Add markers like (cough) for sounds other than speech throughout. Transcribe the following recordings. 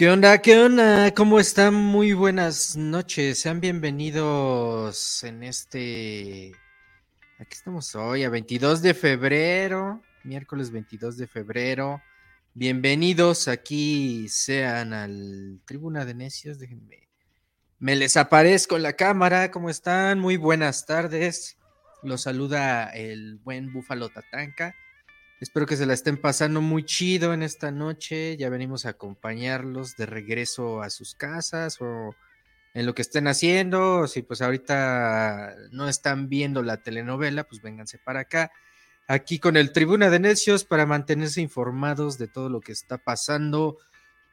¿Qué onda? ¿Qué onda? ¿Cómo están? Muy buenas noches. Sean bienvenidos en este... Aquí estamos hoy, a 22 de febrero, miércoles 22 de febrero. Bienvenidos aquí sean al Tribuna de Necios. Déjenme. Me les aparezco en la cámara. ¿Cómo están? Muy buenas tardes. Los saluda el buen Búfalo Tatanca. Espero que se la estén pasando muy chido en esta noche. Ya venimos a acompañarlos de regreso a sus casas o en lo que estén haciendo. Si pues ahorita no están viendo la telenovela, pues vénganse para acá. Aquí con el Tribuna de Necios para mantenerse informados de todo lo que está pasando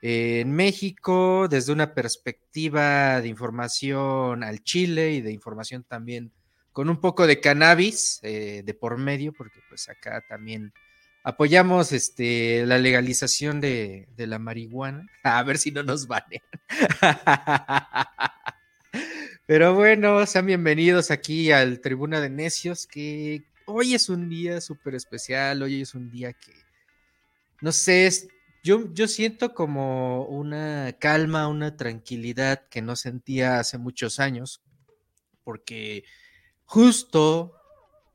en México desde una perspectiva de información al Chile y de información también con un poco de cannabis eh, de por medio, porque pues acá también apoyamos este, la legalización de, la marihuana. (laughs) A ver si no nos banean. (laughs) Pero bueno, sean bienvenidos aquí al Tribuna de Necios, que hoy es un día súper especial, hoy es un día que, no sé, yo, yo siento como una calma, una tranquilidad que no sentía hace muchos años, porque justo,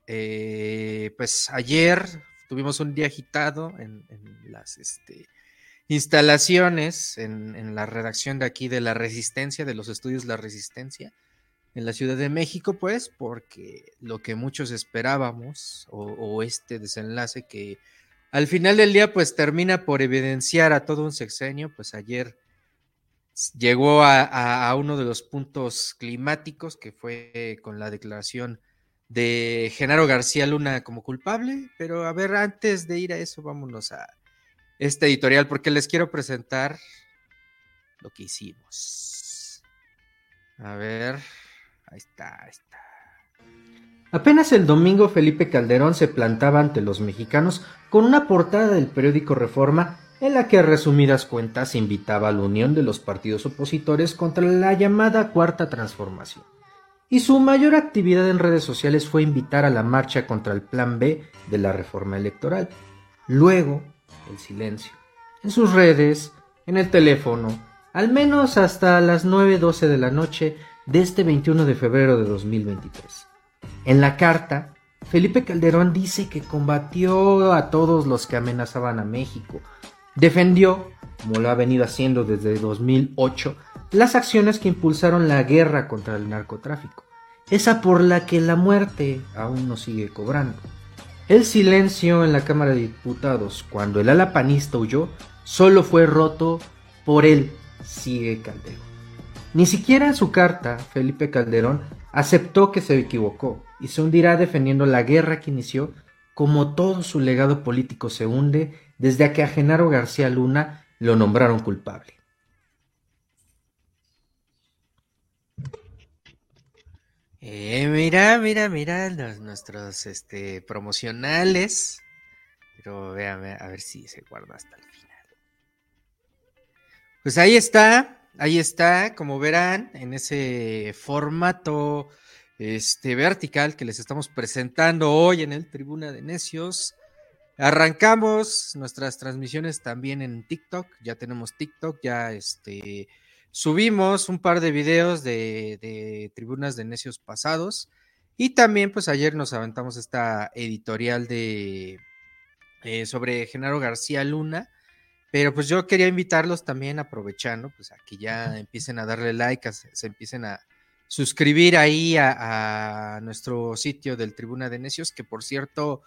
eh, pues ayer tuvimos un día agitado en, las este, instalaciones, en, la redacción de aquí de La Resistencia, de los estudios La Resistencia, en la Ciudad de México, pues, porque lo que muchos esperábamos, o, este desenlace que al final del día, pues, termina por evidenciar a todo un sexenio, pues ayer llegó a uno de los puntos climáticos, que fue con la declaración de Genaro García Luna como culpable, pero a ver, antes de ir a eso, vámonos a este editorial porque les quiero presentar lo que hicimos. A ver, ahí está, ahí está. Apenas el domingo Felipe Calderón se plantaba ante los mexicanos con una portada del periódico Reforma en la que a resumidas cuentas invitaba a la unión de los partidos opositores contra la llamada Cuarta Transformación y su mayor actividad en redes sociales fue invitar a la marcha contra el Plan B de la reforma electoral. Luego, el silencio. En sus redes, en el teléfono, al menos hasta las 9.12 de la noche de este 21 de febrero de 2023. En la carta, Felipe Calderón dice que combatió a todos los que amenazaban a México, defendió, como lo ha venido haciendo desde 2008, las acciones que impulsaron la guerra contra el narcotráfico, esa por la que la muerte aún no sigue cobrando. El silencio en la Cámara de Diputados cuando el ala panista huyó solo fue roto por él, sigue Calderón. Ni siquiera en su carta, Felipe Calderón aceptó que se equivocó y se hundirá defendiendo la guerra que inició como todo su legado político se hunde desde que a Genaro García Luna lo nombraron culpable. Eh, mira, mira, mira los, nuestros este, promocionales. Pero véame a ver si se guarda hasta el final. Pues ahí está, ahí está, como verán, en ese formato este, vertical que les estamos presentando hoy en el Tribuna de Necios. Arrancamos nuestras transmisiones también en TikTok, ya tenemos TikTok, ya este subimos un par de videos de, tribunas de necios pasados y también pues ayer nos aventamos esta editorial de eh, sobre Genaro García Luna, pero pues yo quería invitarlos también aprovechando pues a que ya empiecen a darle like, se, empiecen a suscribir ahí a, a, nuestro sitio del Tribuna de Necios, que por cierto,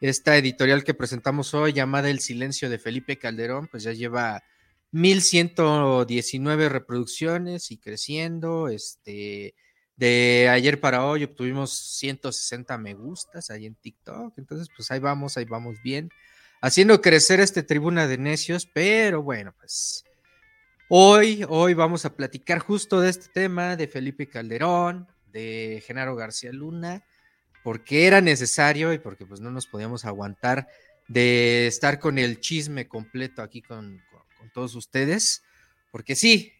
esta editorial que presentamos hoy llamada El Silencio de Felipe Calderón, pues ya lleva 1119 reproducciones y creciendo. Este, de ayer para hoy obtuvimos 160 me gustas ahí en TikTok. Entonces, pues ahí vamos, ahí vamos bien. Haciendo crecer este tribuna de necios, pero bueno, pues hoy, hoy vamos a platicar justo de este tema de Felipe Calderón, de Genaro García Luna, porque era necesario y porque pues no nos podíamos aguantar de estar con el chisme completo aquí con, todos ustedes, porque sí,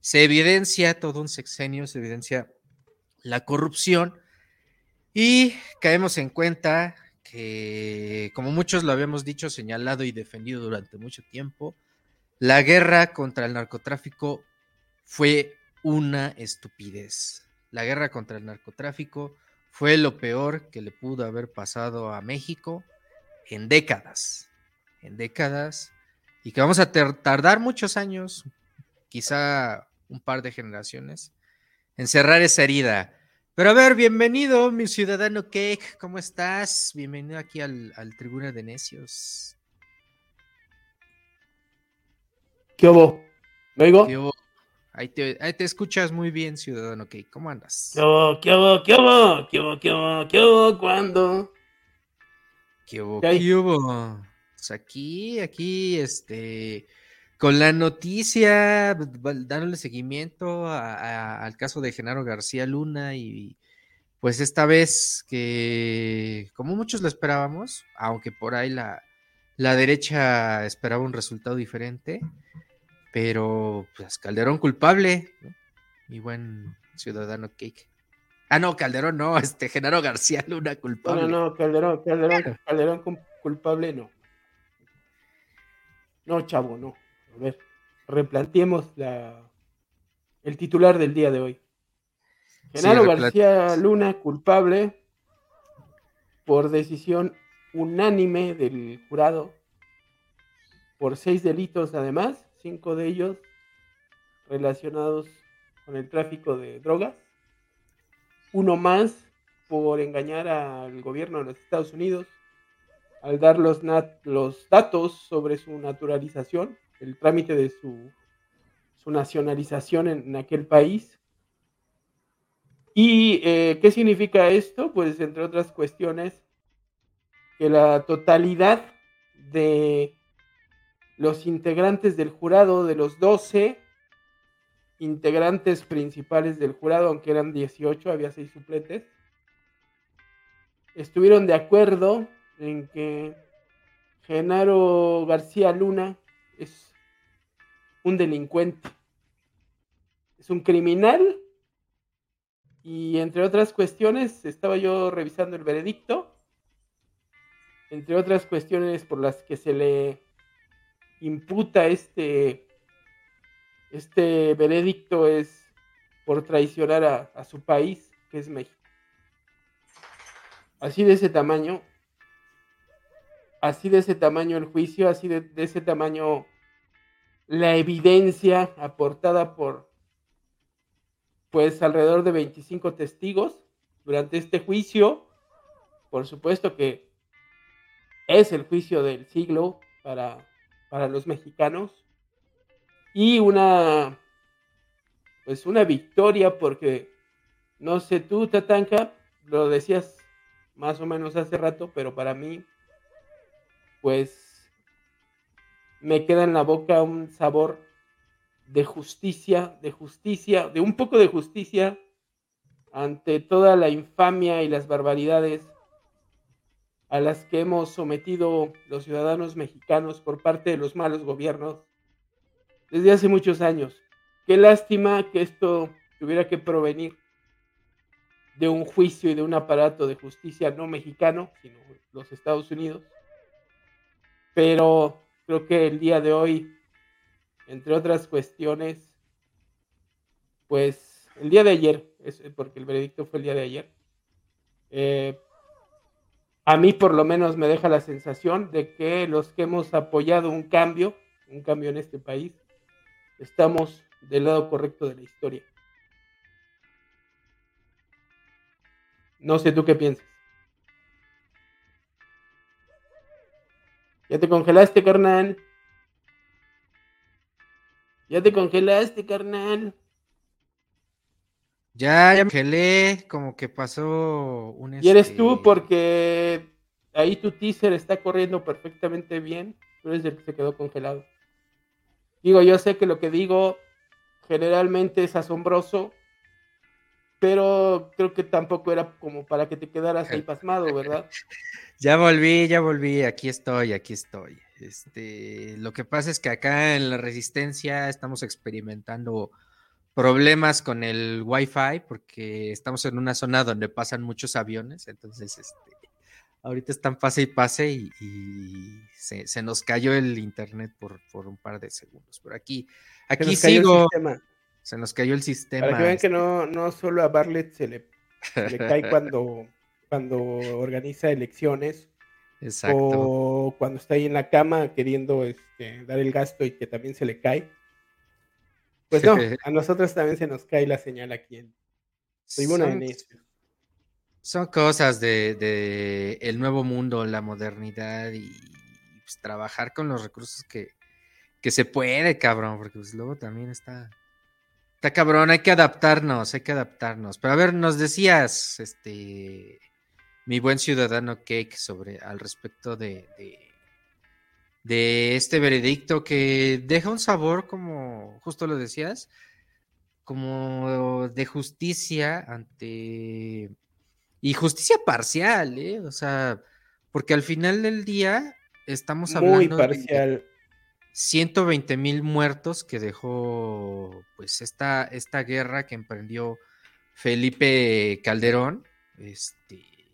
se evidencia todo un sexenio, se evidencia la corrupción y caemos en cuenta que, como muchos lo habíamos dicho, señalado y defendido durante mucho tiempo, La guerra contra el narcotráfico fue una estupidez. La guerra contra el narcotráfico fue lo peor que le pudo haber pasado a México en décadas. En décadas. Y que vamos a tardar muchos años, quizá un par de generaciones, en cerrar esa herida. Pero a ver, bienvenido, mi ciudadano Cake, ¿cómo estás? Bienvenido aquí al, al Tribuna de Necios. ¿Qué hubo? ¿Me oigo? Ahí te, ahí te, escuchas muy bien, ciudadano Cake, ¿cómo andas? ¿Qué hubo? ¿Qué hubo? ¿Qué hubo? ¿Qué hubo? ¿Qué hubo? ¿Qué hubo? ¿Cuándo? ¿Qué hubo? ¿Qué, hubo? Pues aquí, aquí, este con la noticia, dándole seguimiento al caso de Genaro García Luna y pues esta vez que, como muchos lo esperábamos, aunque por ahí la, la derecha esperaba un resultado diferente, pero pues Calderón culpable, mi buen ciudadano Cake. Ah, no, Calderón no, (laughs) este Genaro García Luna culpable. No, no, Calderón, Calderón, Calderón culpable no. No, chavo, no. A ver, replanteemos la, el titular del día de hoy. Genaro García Luna, culpable por decisión unánime del jurado, por seis delitos además, cinco de ellos relacionados con el tráfico de drogas, uno más por engañar al gobierno de los Estados Unidos al dar los, los datos sobre su naturalización el trámite de su, su nacionalización en, aquel país. ¿Y eh, qué significa esto? Pues entre otras cuestiones, que la totalidad de los integrantes del jurado, de los 12 integrantes principales del jurado, aunque eran 18, había 6 suplentes, estuvieron de acuerdo en que Genaro García Luna es un delincuente, es un criminal y entre otras cuestiones estaba yo revisando el veredicto, entre otras cuestiones por las que se le imputa este, este veredicto es por traicionar a, su país, que es México. Así de ese tamaño, así de ese tamaño el juicio, así de ese tamaño la evidencia aportada por pues alrededor de 25 testigos durante este juicio. Por supuesto que es el juicio del siglo para, para los mexicanos y una pues una victoria porque no sé tú Tatanka lo decías más o menos hace rato pero para mí pues me queda en la boca un sabor de justicia, de justicia, de un poco de justicia ante toda la infamia y las barbaridades a las que hemos sometido los ciudadanos mexicanos por parte de los malos gobiernos desde hace muchos años. Qué lástima que esto tuviera que provenir de un juicio y de un aparato de justicia no mexicano, sino los Estados Unidos. Pero Creo que el día de hoy, entre otras cuestiones, pues el día de ayer, es porque el veredicto fue el día de ayer, eh, a mí por lo menos me deja la sensación de que los que hemos apoyado un cambio, un cambio en este país, estamos del lado correcto de la historia. No sé tú qué piensas. Ya te congelaste, carnal. Ya te congelaste, carnal. Ya, ya me congelé, como que pasó un... Y eres tú este, porque ahí tu teaser está corriendo perfectamente bien. Tú eres el que se quedó congelado. Digo, yo sé que lo que digo generalmente es asombroso, pero creo que tampoco era como para que te quedaras ahí pasmado, ¿verdad? (laughs) Ya volví, ya volví, aquí estoy, aquí estoy. Este, lo que pasa es que acá en la resistencia estamos experimentando problemas con el Wi-Fi porque estamos en una zona donde pasan muchos aviones, entonces este, ahorita están pase y pase y, se, nos cayó el internet por, por, un par de segundos. Pero aquí, aquí sigo. Se nos cayó el sistema. Para que vean que no, no solo a Bartlett se le, le cae (laughs) cuando, cuando organiza elecciones. Exacto. O cuando está ahí en la cama queriendo este, dar el gasto y que también se le cae. Pues no, (laughs) a nosotros también se nos cae la señal aquí en Tribuna son, son cosas de, el nuevo mundo, la modernidad y pues, trabajar con los recursos que, que se puede, cabrón, porque pues luego también está, está cabrón, hay que adaptarnos, hay que adaptarnos. Pero a ver, nos decías, este, mi buen ciudadano Cake, sobre al respecto de de este veredicto que deja un sabor, como justo lo decías, como de justicia ante... Y justicia parcial, ¿eh? O sea, porque al final del día estamos hablando de 120 mil muertos que dejó pues esta, esta guerra que emprendió Felipe Calderón, este,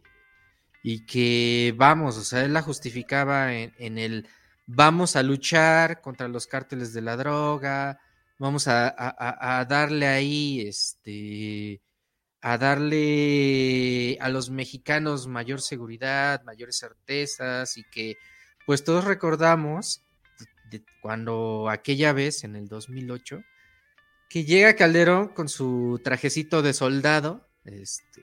y que vamos, o sea, él la justificaba en el vamos a luchar contra los cárteles de la droga, vamos a, darle ahí, este, a darle a los mexicanos mayor seguridad, mayores certezas y que pues todos recordamos cuando aquella vez en el 2008 que llega Calderón con su trajecito de soldado, este,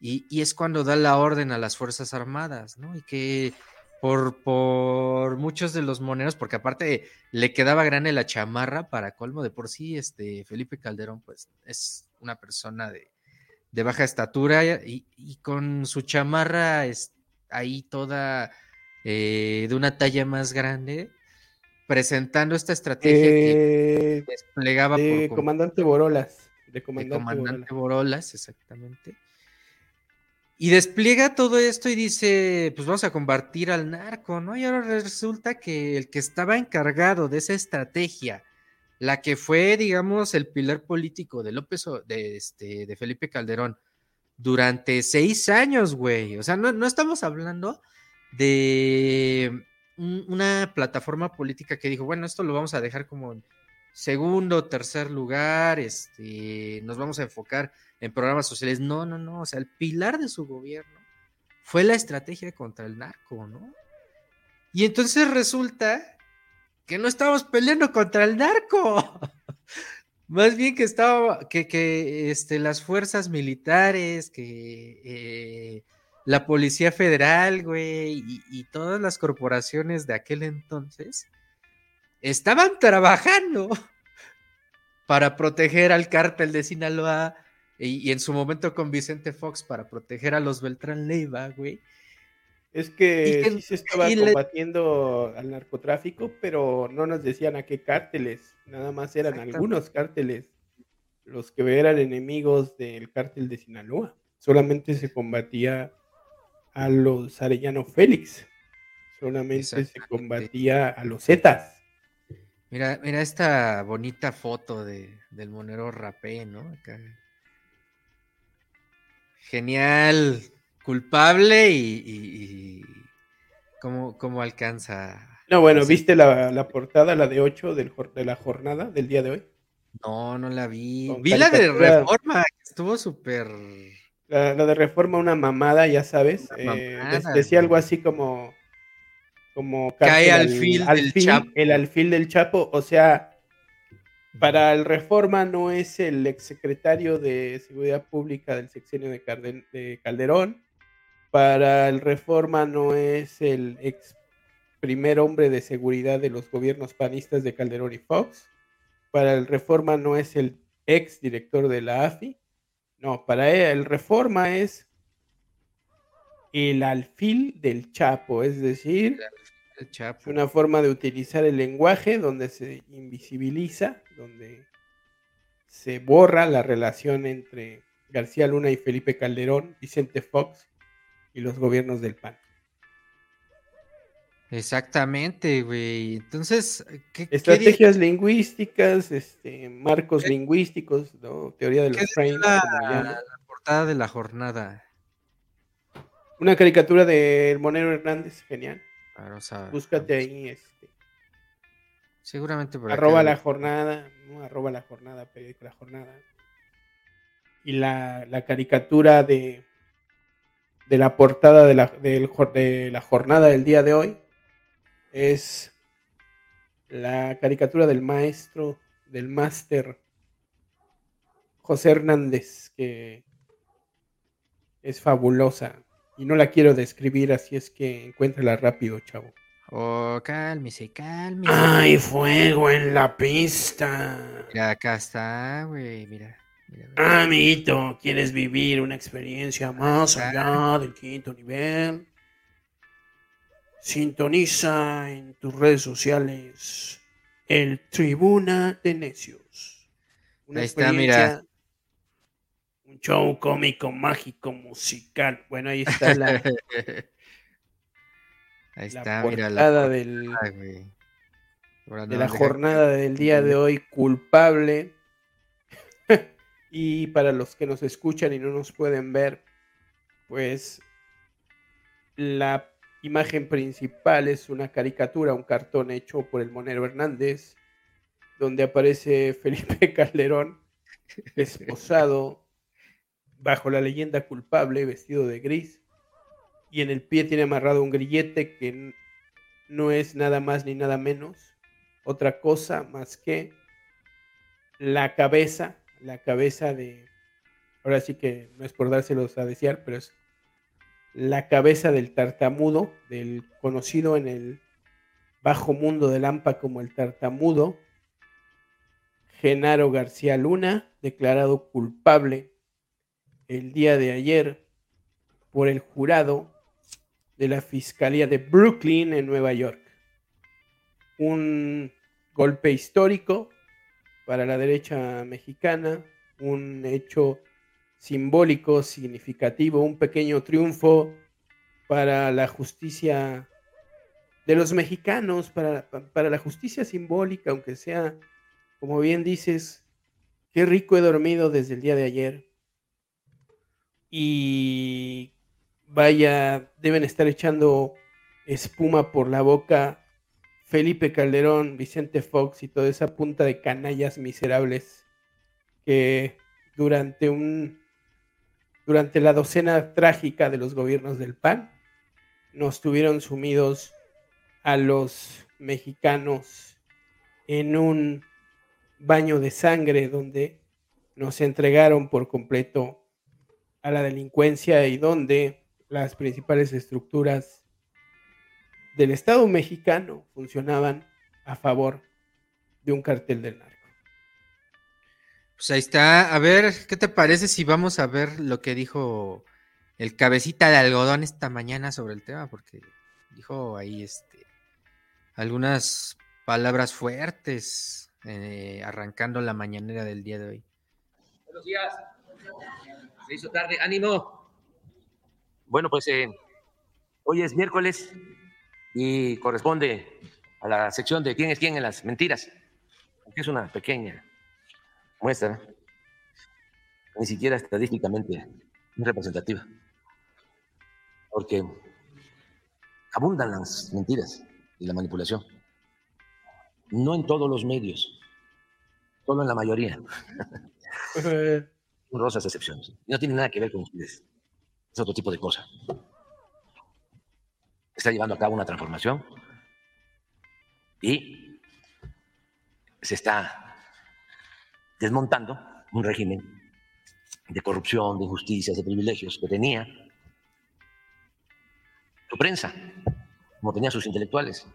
y, y, es cuando da la orden a las Fuerzas Armadas, ¿no? Y que por, por muchos de los moneros, porque aparte le quedaba grande la chamarra para colmo de por sí, este Felipe Calderón, pues es una persona de, baja estatura y, con su chamarra es ahí toda eh, de una talla más grande, presentando esta estrategia que eh, desplegaba de comandante Borolas. De comandante, Borolas, exactamente. Y despliega todo esto y dice, pues vamos a combatir al narco, ¿no? Y ahora resulta que el que estaba encargado de esa estrategia, la que fue, digamos, el pilar político de López, de, este, de Felipe Calderón, durante seis años, güey. O sea, no, no estamos hablando de una plataforma política que dijo, bueno, esto lo vamos a dejar como en segundo, tercer lugar, este, nos vamos a enfocar en programas sociales. No, no, no. O sea, el pilar de su gobierno fue la estrategia contra el narco, ¿no? Y entonces resulta que no estábamos peleando contra el narco. (laughs) Más bien que estaba, que, que este, las fuerzas militares, que eh, la Policía Federal, güey, y, y, todas las corporaciones de aquel entonces estaban trabajando (laughs) para proteger al cártel de Sinaloa, y, en su momento con Vicente Fox para proteger a los Beltrán Leiva, güey. Es que, sí se estaba combatiendo al narcotráfico, pero no nos decían a qué cárteles, nada más eran algunos cárteles los que eran enemigos del cártel de Sinaloa. Solamente se combatía a los Arellano Félix, solamente se combatía a los Zetas. Mira, mira esta bonita foto de, del monero rapé, ¿no? Acá genial, culpable y, ¿cómo, alcanza. No, bueno, ¿viste la, portada, la de 8 del, de la jornada del día de hoy? No, no la vi. vi la de Reforma, que estuvo súper... La, de Reforma, una mamada, ya sabes. Eh, decía algo así como... como Cae al, fil del Chapo. El alfil del Chapo, o sea para el Reforma no es el exsecretario de Seguridad Pública del sexenio de, Calderón. Para el Reforma no es el ex primer hombre de seguridad de los gobiernos panistas de Calderón y Fox. Para el Reforma no es el ex director de la AFI. No, para él, el Reforma es el alfil del Chapo, es decir, es una forma de utilizar el lenguaje donde se invisibiliza, donde se borra la relación entre García Luna y Felipe Calderón, Vicente Fox y los gobiernos del PAN. Exactamente, güey. Entonces, ¿qué, estrategias lingüísticas, este, marcos lingüísticos, ¿no? teoría de los frames. La, la portada de la jornada. Una caricatura de Monero Hernández, genial. Búscate ahí, este. Seguramente por Arroba la jornada, ¿no? Arroba la jornada, periódico La Jornada. Y la, la caricatura de, de la portada de la, de la jornada del día de hoy es la caricatura del maestro, del máster José Hernández, que es fabulosa y no la quiero describir, así es que encuéntrala rápido, chavo. Oh, cálmese, cálmese. ¡Ay, fuego en la pista! Ya acá está, güey, mira. Ah, amiguito, ¿quieres vivir una experiencia más allá del quinto nivel? Sintoniza en tus redes sociales el Tribuna de Necios. Ahí está, mira. Un show cómico, mágico, musical. Bueno, ahí está la. (laughs) ahí está, mira la del, de la jornada del día de hoy, culpable. (laughs) y para los que nos escuchan y no nos pueden ver, pues la imagen principal es una caricatura, un cartón hecho por el Monero Hernández, donde aparece (laughs) Felipe Calderón esposado bajo la leyenda culpable, vestido de gris, y en el pie tiene amarrado un grillete que no es nada más ni nada menos otra cosa más que la cabeza, la cabeza de, ahora sí que no es por dárselos a desear, pero es la cabeza del tartamudo, del conocido en el bajo mundo del AMPA como el tartamudo, Genaro García Luna, declarado culpable el día de ayer por el jurado de la Fiscalía de Brooklyn en Nueva York. Un golpe histórico para la derecha mexicana, un hecho simbólico, significativo, un pequeño triunfo para la justicia de los mexicanos, para, para, la justicia simbólica, aunque sea, como bien dices, qué rico he dormido desde el día de ayer. Y vaya, deben estar echando espuma por la boca Felipe Calderón, Vicente Fox y toda esa punta de canallas miserables que durante un durante la docena trágica de los gobiernos del PAN, nos tuvieron sumidos a los mexicanos en un baño de sangre donde nos entregaron por completo a la delincuencia y donde las principales estructuras del Estado mexicano funcionaban a favor de un cartel del narco. Pues ahí está. A ver, ¿qué te parece si vamos a ver lo que dijo el cabecita de algodón esta mañana sobre el tema? Porque dijo ahí este algunas palabras fuertes eh, arrancando la mañanera del día de hoy. Buenos días. Se hizo tarde. Ánimo. Bueno, pues eh, hoy es miércoles y corresponde a la sección de quién es quién en las mentiras, aunque es una pequeña muestra ni siquiera estadísticamente representativa, porque abundan las mentiras y la manipulación. No en todos los medios, solo en la mayoría. (laughs) Rosas excepciones. no tiene nada que ver con ustedes. Es otro tipo de cosa. Está llevando a cabo una transformación y se está desmontando un régimen de corrupción, de injusticias, de privilegios que tenía su prensa, como tenían sus intelectuales.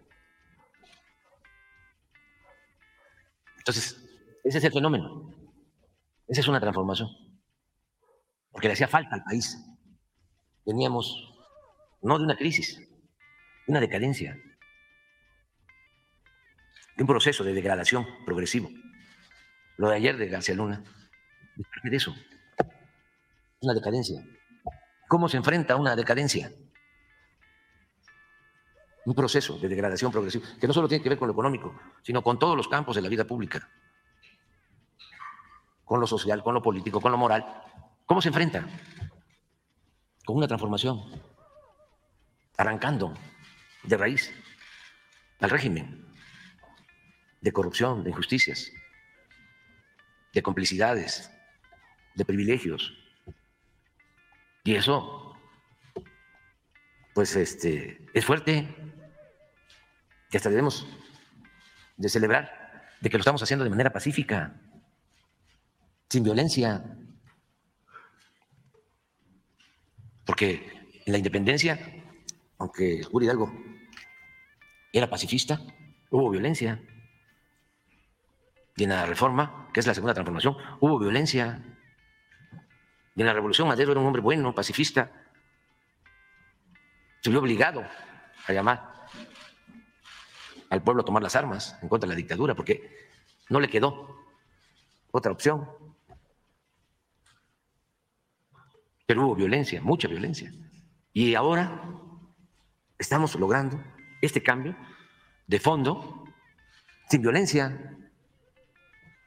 Entonces, ese es el fenómeno. Esa es una transformación. Porque le hacía falta al país. Teníamos, no de una crisis, de una decadencia, de un proceso de degradación progresivo. Lo de ayer de García Luna, ¿qué de eso? Una decadencia. ¿Cómo se enfrenta a una decadencia? Un proceso de degradación progresiva, que no solo tiene que ver con lo económico, sino con todos los campos de la vida pública. Con lo social, con lo político, con lo moral. ¿Cómo se enfrenta? Con una transformación. arrancando de raíz al régimen de corrupción, de injusticias, de complicidades, de privilegios. Y eso, pues, este, es fuerte. Y hasta debemos de celebrar de que lo estamos haciendo de manera pacífica, sin violencia. Porque en la independencia, aunque Julio Hidalgo era pacifista, hubo violencia. Y en la reforma, que es la segunda transformación, hubo violencia. Y en la revolución Madero era un hombre bueno, pacifista. Se vio obligado a llamar al pueblo a tomar las armas en contra de la dictadura, porque no le quedó otra opción. Pero hubo violencia, mucha violencia. Y ahora estamos logrando este cambio de fondo sin violencia,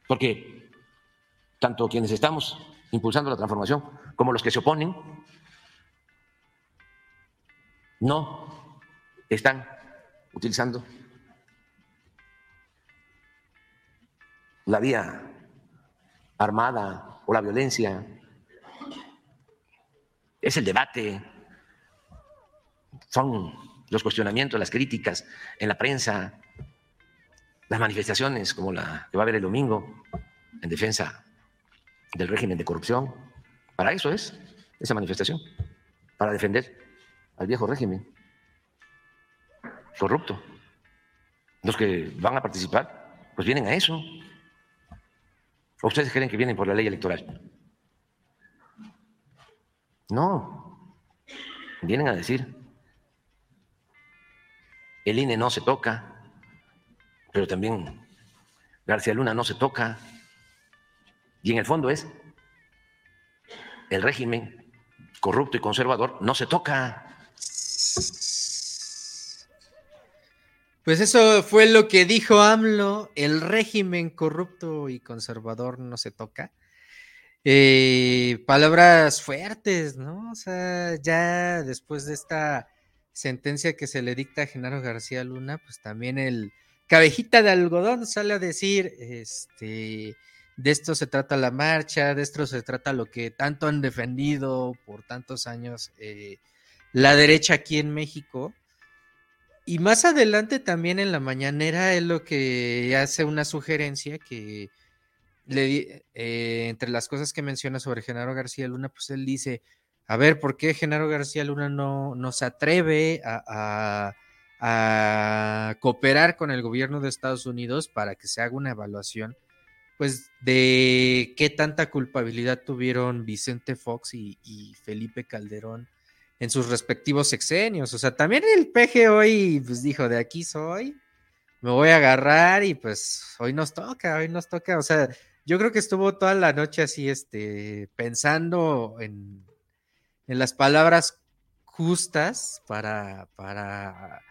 porque tanto quienes estamos impulsando la transformación como los que se oponen no están utilizando la vía armada o la violencia. Es el debate, son los cuestionamientos, las críticas en la prensa, las manifestaciones como la que va a haber el domingo en defensa del régimen de corrupción. Para eso es esa manifestación, para defender al viejo régimen corrupto. Los que van a participar, pues vienen a eso. ¿O ustedes creen que vienen por la ley electoral? No, vienen a decir, el INE no se toca, pero también García Luna no se toca. Y en el fondo es, el régimen corrupto y conservador no se toca. Pues eso fue lo que dijo AMLO, el régimen corrupto y conservador no se toca. Eh, palabras fuertes, ¿no? O sea, ya después de esta sentencia que se le dicta a Genaro García Luna, pues también el cabejita de algodón sale a decir, este, de esto se trata la marcha, de esto se trata lo que tanto han defendido por tantos años eh, la derecha aquí en México y más adelante también en la mañanera es lo que hace una sugerencia que le, eh, entre las cosas que menciona sobre Genaro García Luna, pues él dice, a ver, ¿por qué Genaro García Luna no, no se atreve a, a, cooperar con el gobierno de Estados Unidos para que se haga una evaluación, pues, de qué tanta culpabilidad tuvieron Vicente Fox y, y Felipe Calderón en sus respectivos sexenios. O sea, también el PG hoy pues dijo, de aquí soy, me voy a agarrar y pues hoy nos toca, hoy nos toca. O sea, yo creo que estuvo toda la noche así, este, pensando en, en las palabras justas para, para,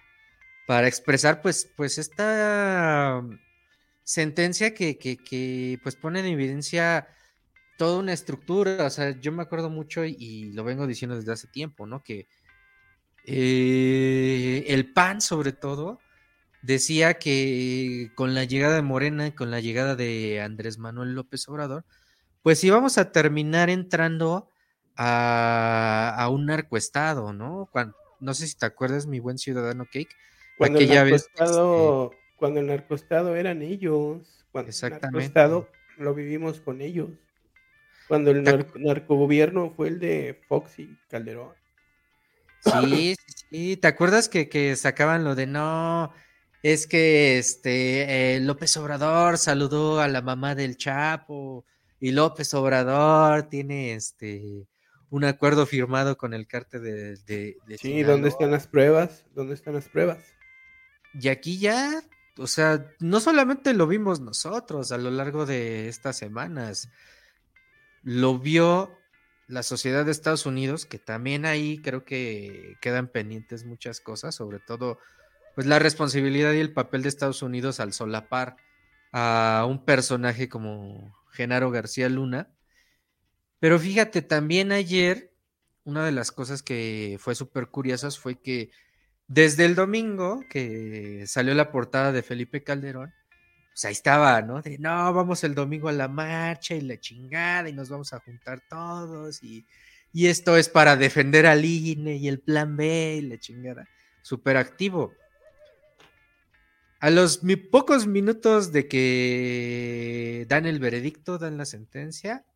para expresar pues, pues esta sentencia que, que, pues pone en evidencia toda una estructura, o sea, yo me acuerdo mucho y, lo vengo diciendo desde hace tiempo, ¿no? Que eh, el PAN, sobre todo, decía que con la llegada de Morena con la llegada de Andrés Manuel López Obrador, pues íbamos a terminar entrando a, un narcoestado, ¿no? no sé si te acuerdas, mi buen ciudadano Cake. Cuando el narcoestado, este cuando el narcoestado eran ellos, cuando exactamente. el narcoestado lo vivimos con ellos. Cuando el narcogobierno fue el de Fox y Calderón. Sí, sí, ¿te acuerdas que, sacaban lo de no? Es que este eh, López Obrador saludó a la mamá del Chapo y López Obrador tiene este un acuerdo firmado con el cártel de, de, Sí, ¿dónde están las pruebas? ¿Dónde están las pruebas? Y aquí ya, o sea, no solamente lo vimos nosotros a lo largo de estas semanas, lo vio la sociedad de Estados Unidos, que también ahí creo que quedan pendientes muchas cosas, sobre todo pues la responsabilidad y el papel de Estados Unidos al solapar a un personaje como Genaro García Luna. Pero fíjate, también ayer una de las cosas que fue súper curiosas fue que desde el domingo que salió la portada de Felipe Calderón, pues ahí estaba, ¿no? De no, vamos el domingo a la marcha y la chingada y nos vamos a juntar todos y, y esto es para defender al INE y el plan B y la chingada. Súper activo. A los pocos minutos de que dan el veredicto, dan la sentencia,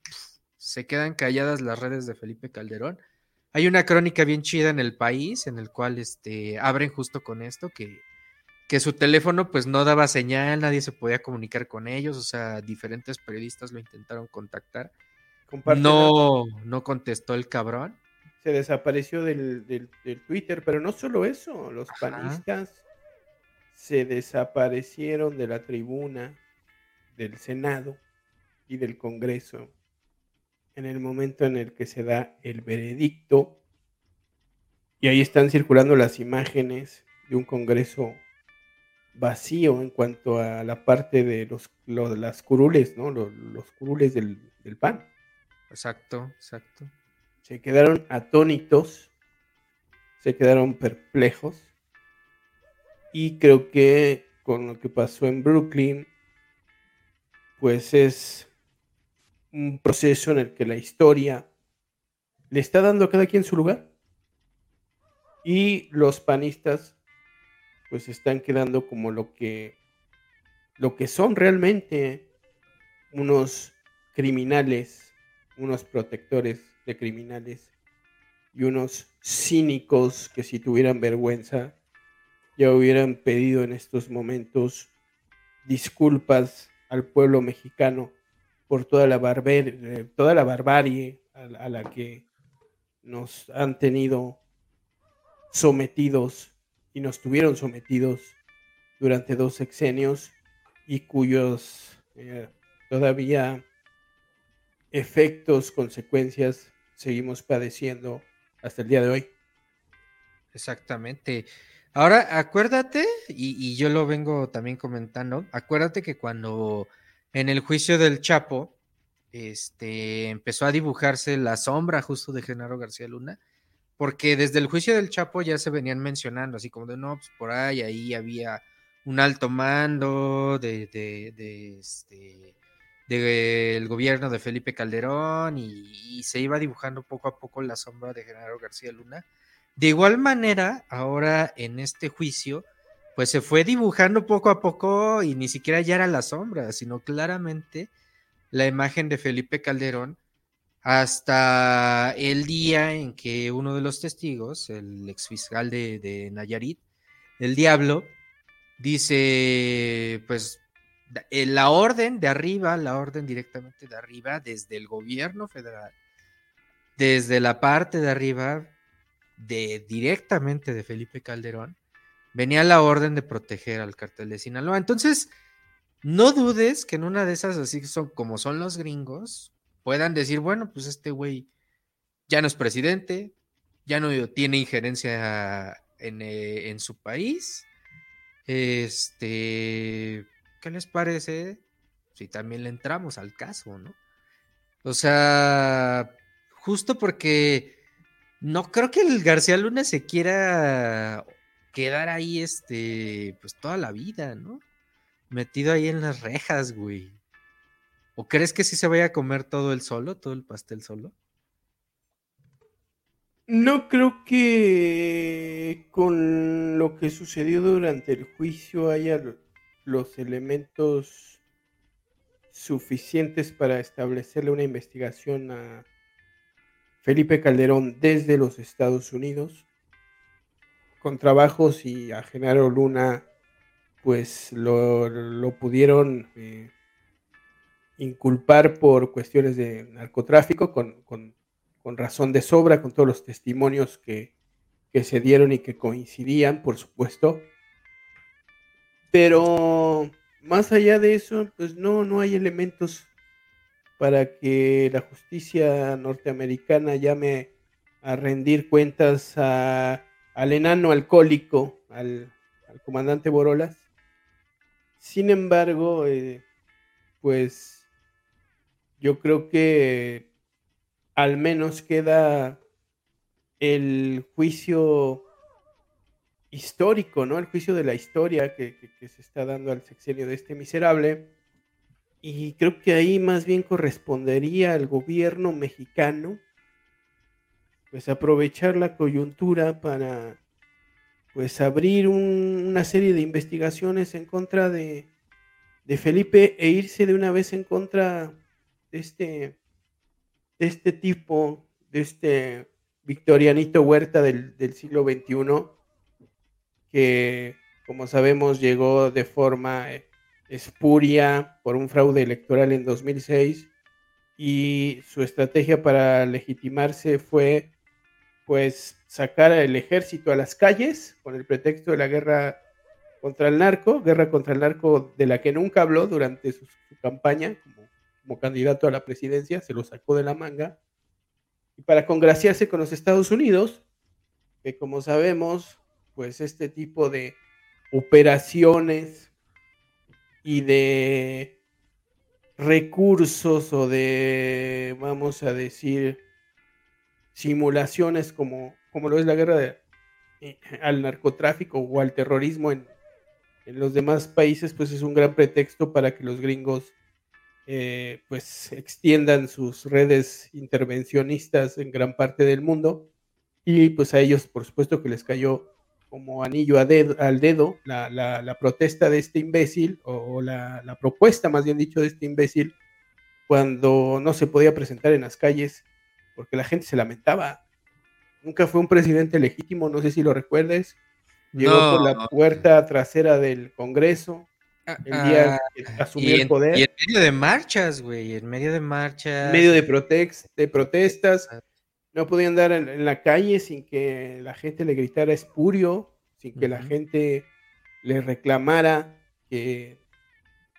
se quedan calladas las redes de Felipe Calderón. Hay una crónica bien chida en el país, en el cual este, abren justo con esto, que, que su teléfono pues no daba señal, nadie se podía comunicar con ellos, o sea, diferentes periodistas lo intentaron contactar. No, no contestó el cabrón. Se desapareció del, del, Twitter, pero no solo eso, los panistas se desaparecieron de la tribuna del Senado y del Congreso en el momento en el que se da el veredicto. Y ahí están circulando las imágenes de un Congreso vacío en cuanto a la parte de los, las curules, ¿no? Los, curules del, del PAN. Exacto, exacto. Se quedaron atónitos, se quedaron perplejos y creo que con lo que pasó en Brooklyn, pues es un proceso en el que la historia le está dando a cada quien su lugar. Y los panistas pues están quedando como lo que lo que son realmente unos criminales, unos protectores de criminales y unos cínicos que si tuvieran vergüenza ya hubieran pedido en estos momentos disculpas al pueblo mexicano por toda la, barbarie, toda la barbarie a, la que nos han tenido sometidos y nos tuvieron sometidos durante dos sexenios y cuyos eh, todavía efectos, consecuencias seguimos padeciendo hasta el día de hoy. Exactamente. Ahora, acuérdate, y, yo lo vengo también comentando, acuérdate que cuando en el juicio del Chapo, este, empezó a dibujarse la sombra justo de Genaro García Luna, porque desde el juicio del Chapo ya se venían mencionando, así como de, no, pues por ahí, ahí había un alto mando de, de, este, del gobierno de Felipe Calderón y, y, se iba dibujando poco a poco la sombra de Genaro García Luna. De igual manera, ahora en este juicio, pues se fue dibujando poco a poco y ni siquiera ya era la sombra, sino claramente la imagen de Felipe Calderón hasta el día en que uno de los testigos, el exfiscal de, de Nayarit, el diablo, dice, pues la orden de arriba, la orden directamente de arriba, desde el gobierno federal, desde la parte de arriba, de directamente de Felipe Calderón, venía la orden de proteger al cartel de Sinaloa. Entonces, no dudes que en una de esas, así son como son los gringos, puedan decir, bueno, pues este güey ya no es presidente, ya no tiene injerencia en, eh, en su país. Este, ¿qué les parece? Si también le entramos al caso, ¿no? O sea, justo porque no creo que el García Luna se quiera quedar ahí, este, pues toda la vida, ¿no? Metido ahí en las rejas, güey. ¿O crees que sí se vaya a comer todo el solo, todo el pastel solo? No creo que con lo que sucedió durante el juicio haya los elementos suficientes para establecerle una investigación a, Felipe Calderón desde los Estados Unidos, con trabajos y a Genaro Luna pues lo, pudieron eh, inculpar por cuestiones de narcotráfico con, razón de sobra, con todos los testimonios que, que se dieron y que coincidían, por supuesto. Pero más allá de eso, pues no, no hay elementos para que la justicia norteamericana llame a rendir cuentas al enano alcohólico, al, comandante Borolas. Sin embargo, eh, pues yo creo que al menos queda el juicio histórico, ¿no? El juicio de la historia que, se está dando al sexenio de este miserable. Y creo que ahí más bien correspondería al gobierno mexicano, pues aprovechar la coyuntura para, pues abrir una serie de investigaciones en contra de, de Felipe e irse de una vez en contra de este, de este tipo, de este victorianito Huerta del, siglo XXI, que como sabemos llegó de forma espuria por un fraude electoral en 2006 y su estrategia para legitimarse fue pues sacar al ejército a las calles con el pretexto de la guerra contra el narco, guerra contra el narco de la que nunca habló durante su, campaña como, como, candidato a la presidencia, se lo sacó de la manga, y para congraciarse con los Estados Unidos, que como sabemos, pues este tipo de operaciones y de recursos o de, vamos a decir, simulaciones como, como lo es la guerra de, eh, al narcotráfico o al terrorismo en, los demás países, pues es un gran pretexto para que los gringos eh, pues extiendan sus redes intervencionistas en gran parte del mundo. Y pues a ellos por supuesto que les cayó como anillo a al dedo la, la, protesta de este imbécil o la, la, propuesta más bien dicho de este imbécil cuando no se podía presentar en las calles porque la gente se lamentaba. Nunca fue un presidente legítimo, no sé si lo recuerdes, Llegó por la puerta trasera del Congreso ah, el día ah, que asumió el poder. Y en medio de marchas, güey, en medio de marchas. En medio de, de protestas. No podía andar en, la calle sin que la gente le gritara espurio, sin que la gente le reclamara que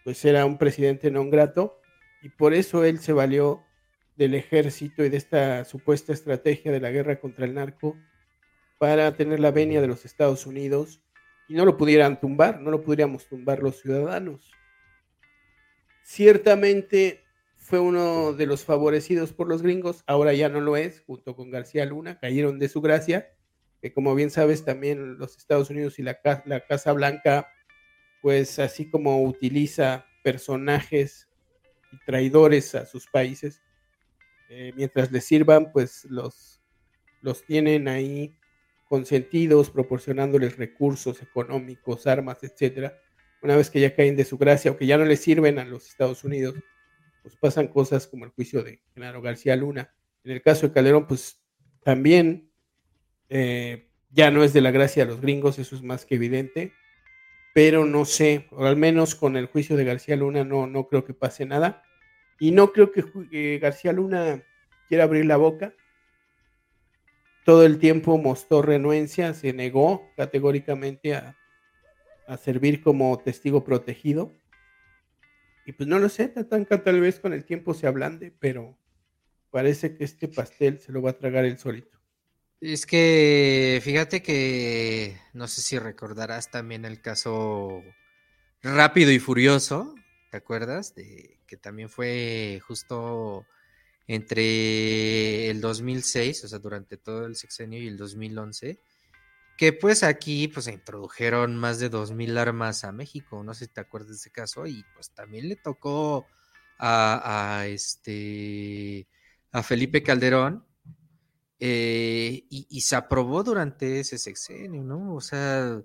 pues era un presidente no grato. Y por eso él se valió del ejército y de esta supuesta estrategia de la guerra contra el narco para tener la venia de los Estados Unidos y no lo pudieran tumbar, no lo podríamos tumbar los ciudadanos. Ciertamente fue uno de los favorecidos por los gringos, ahora ya no lo es, junto con García Luna, cayeron de su gracia, que como bien sabes también los Estados Unidos y la, la Casa Blanca, pues así como utiliza personajes y traidores a sus países, eh, mientras les sirvan, pues los, los tienen ahí consentidos, proporcionándoles recursos económicos, armas, etcétera. Una vez que ya caen de su gracia o que ya no les sirven a los Estados Unidos, pues pasan cosas como el juicio de Genaro García Luna. En el caso de Calderón, pues también eh, ya no es de la gracia de los gringos, eso es más que evidente, pero no sé, o al menos con el juicio de García Luna no, no creo que pase nada. Y no creo que García Luna quiera abrir la boca todo el tiempo mostró renuencia, se negó categóricamente a, servir como testigo protegido. Y pues no lo sé, Tatanka tal vez con el tiempo se ablande, pero parece que este pastel se lo va a tragar él solito. Es que fíjate que no sé si recordarás también el caso Rápido y Furioso, ¿te acuerdas? De que también fue justo entre el 2006, o sea, durante todo el sexenio y el 2011, que pues aquí pues se introdujeron más de 2.000 armas a México, no sé si te acuerdas de ese caso, y pues también le tocó a, este, a Felipe Calderón, eh, y, se aprobó durante ese sexenio, ¿no? O sea,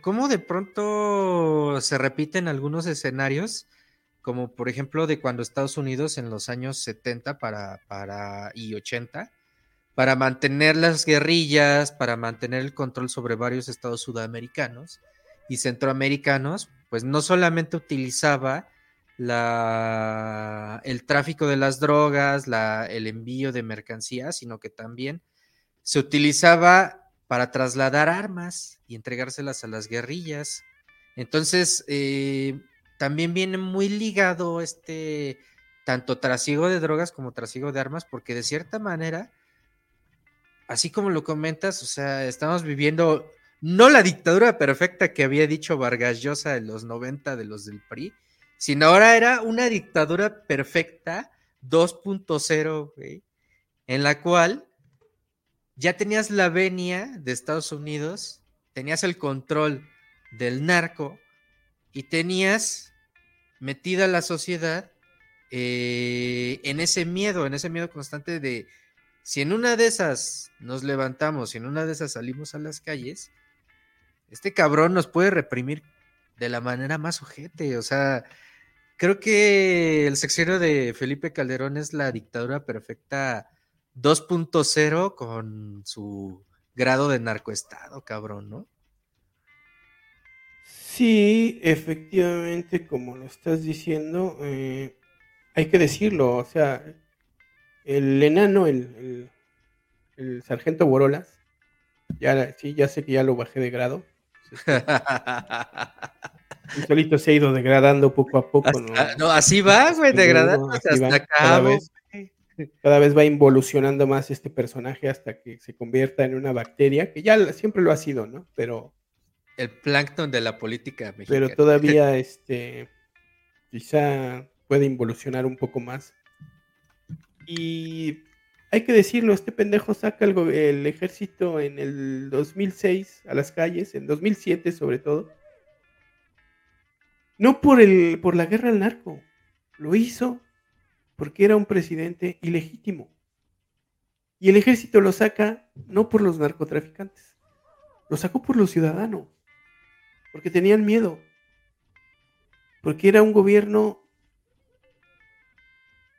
¿cómo de pronto se repiten algunos escenarios? Como por ejemplo de cuando Estados Unidos en los años 70 para, para, y 80, para mantener las guerrillas, para mantener el control sobre varios estados sudamericanos y centroamericanos, pues no solamente utilizaba la, el tráfico de las drogas, la, el envío de mercancías, sino que también se utilizaba para trasladar armas y entregárselas a las guerrillas. Entonces, eh, también viene muy ligado este tanto trasiego de drogas como trasiego de armas, porque de cierta manera, así como lo comentas, o sea, estamos viviendo no la dictadura perfecta que había dicho Vargas Llosa en los 90 de los del PRI, sino ahora era una dictadura perfecta 2.0, en la cual ya tenías la venia de Estados Unidos tenías el control del narco y tenías metida la sociedad eh, en ese miedo, en ese miedo constante de si en una de esas nos levantamos, si en una de esas salimos a las calles, este cabrón nos puede reprimir de la manera más ojete. O sea, creo que el sexenio de Felipe Calderón es la dictadura perfecta 2.0 con su grado de narcoestado, cabrón, ¿no? Sí, efectivamente, como lo estás diciendo, eh, hay que decirlo, o sea, el enano, el, el, sargento Borolas, ya, sí, ya sé que ya lo bajé de grado. y (laughs) solito se ha ido degradando poco a poco, ¿no? así va, güey, degradando hasta acá. Cada vez, cada vez va involucionando más este personaje hasta que se convierta en una bacteria, que ya siempre lo ha sido, ¿no? Pero el plancton de la política mexicana. Pero todavía, (laughs) este, quizá puede involucionar un poco más. Y hay que decirlo, este pendejo saca el, el, ejército en el 2006 a las calles, en 2007 sobre todo. No por, el, por la guerra al narco, lo hizo porque era un presidente ilegítimo. Y el ejército lo saca no por los narcotraficantes, lo sacó por los ciudadanos porque tenían miedo, porque era un gobierno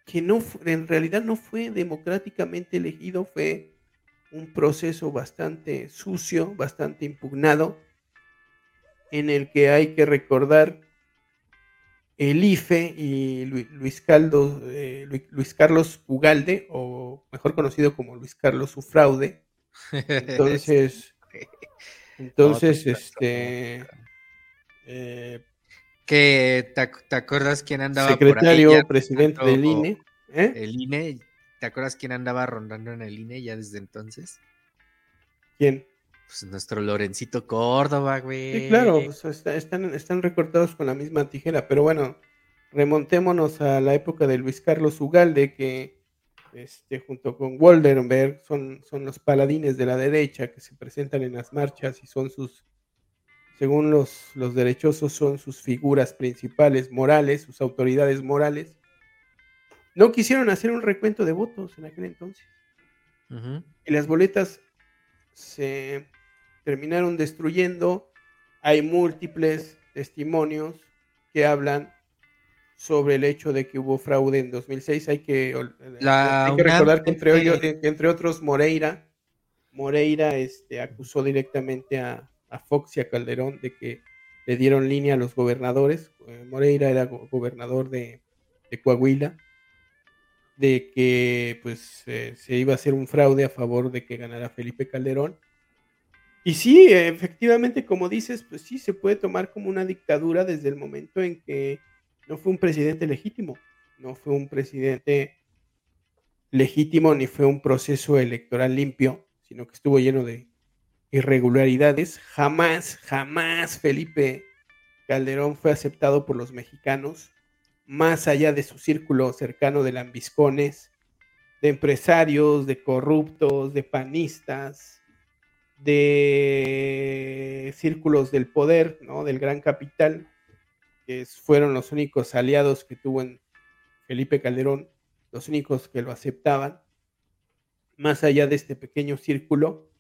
que no, en realidad no fue democráticamente elegido, fue un proceso bastante sucio, bastante impugnado, en el que hay que recordar el IFE y Luis, Caldo, eh, Luis Carlos Ugalde, o mejor conocido como Luis Carlos Ufraude. (laughs) Entonces, entonces, este. Eh, que te, acuerdas quién andaba secretario por ahí presidente del INE ¿eh? el INE te acuerdas quién andaba rondando en el INE ya desde entonces quién pues nuestro Lorencito Córdoba güey. Sí claro pues, están, están recortados con la misma tijera pero bueno remontémonos a la época de Luis Carlos Ugalde que este, junto con Waldenberg, son, son los paladines de la derecha que se presentan en las marchas y son sus, según los, los derechosos, son sus figuras principales morales, sus autoridades morales. No quisieron hacer un recuento de votos en aquel entonces. Y las boletas se terminaron destruyendo. Hay múltiples testimonios que hablan sobre el hecho de que hubo fraude en 2006. Hay que, recordar que entre, otros Moreira, Moreira este, acusó directamente a, Fox y a Calderón de que le dieron línea a los gobernadores. Eh, Moreira era gobernador de, Coahuila, de que pues eh, se iba a hacer un fraude a favor de que ganara Felipe Calderón. Y sí, efectivamente, como dices, pues sí, se puede tomar como una dictadura desde el momento en que no fue un presidente legítimo, no fue un presidente legítimo ni fue un proceso electoral limpio, sino que estuvo lleno de irregularidades. Jamás, jamás Felipe Calderón fue aceptado por los mexicanos, más allá de su círculo cercano de lambiscones, de empresarios, de corruptos, de panistas, de círculos del poder, ¿no? del gran capital fueron los únicos aliados que tuvo en Felipe Calderón, los únicos que lo aceptaban, más allá de este pequeño círculo,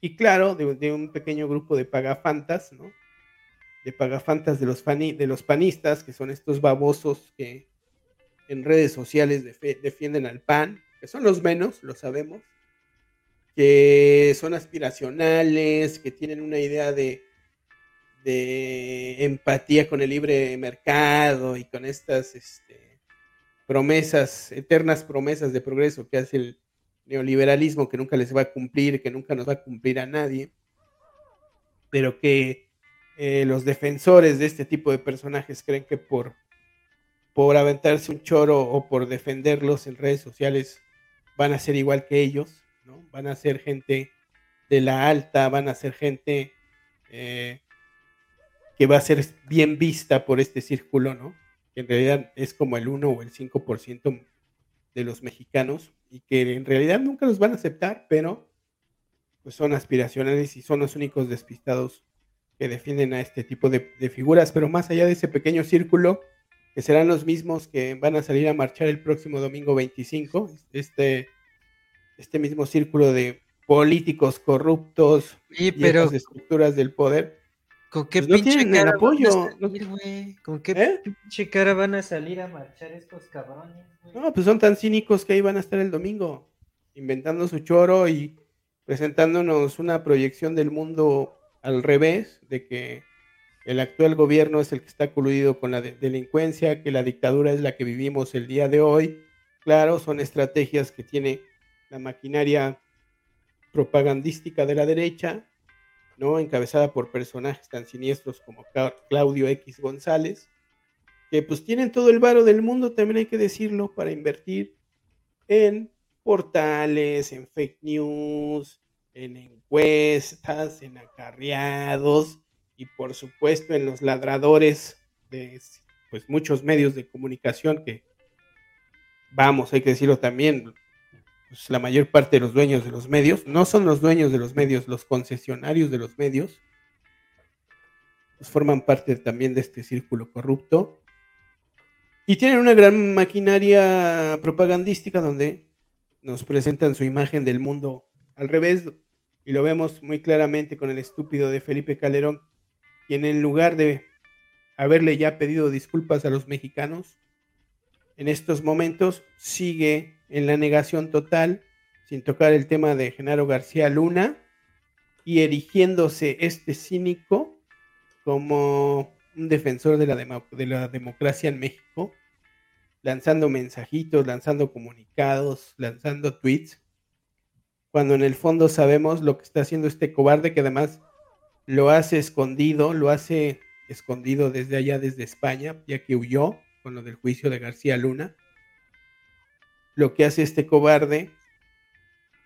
y claro, de, un pequeño grupo de pagafantas, ¿no? De pagafantas de los, de los panistas, que son estos babosos que en redes sociales defienden al PAN, que son los menos, lo sabemos, que son aspiracionales, que tienen una idea de de empatía con el libre mercado y con estas este, promesas, eternas promesas de progreso que hace el neoliberalismo que nunca les va a cumplir, que nunca nos va a cumplir a nadie, pero que eh, los defensores de este tipo de personajes creen que por, por aventarse un choro o por defenderlos en redes sociales van a ser igual que ellos, ¿no? Van a ser gente de la alta, van a ser gente eh, que va a ser bien vista por este círculo, ¿no? Que en realidad es como el 1 o el 5% de los mexicanos y que en realidad nunca los van a aceptar, pero pues son aspiracionales y son los únicos despistados que defienden a este tipo de, figuras, pero más allá de ese pequeño círculo, que serán los mismos que van a salir a marchar el próximo domingo 25, este, este mismo círculo de políticos corruptos y pero, estructuras del poder. ¿Con qué pues pinche cara apoyo? ¿Con qué ¿Eh? pinche cara van a salir a marchar estos cabrones? No, pues son tan cínicos que ahí van a estar el domingo, inventando su choro y presentándonos una proyección del mundo al revés, de que el actual gobierno es el que está coludido con la delincuencia, que la dictadura es la que vivimos el día de hoy. Claro, son estrategias que tiene la maquinaria propagandística de la derecha, ¿no? Encabezada por personajes tan siniestros como Claudio X González, que pues tienen todo el varo del mundo, también hay que decirlo, para invertir en portales, en fake news, en encuestas, en acarreados y por supuesto en los ladradores de pues muchos medios de comunicación que vamos, hay que decirlo también, pues, la mayor parte de los dueños de los medios, no son los dueños de los medios, los concesionarios de los medios, pues forman parte también de este círculo corrupto. Y tienen una gran maquinaria propagandística donde nos presentan su imagen del mundo al revés, y lo vemos muy claramente con el estúpido de Felipe Calderón, quien en lugar de haberle ya pedido disculpas a los mexicanos, en estos momentos sigue en la negación total, sin tocar el tema de Genaro García Luna y erigiéndose este cínico como un defensor de la, de la democracia en México, lanzando mensajitos, lanzando comunicados, lanzando tweets, cuando en el fondo sabemos lo que está haciendo este cobarde que además lo hace escondido, lo hace escondido desde allá, desde España, ya que huyó con lo del juicio de García Luna lo que hace este cobarde,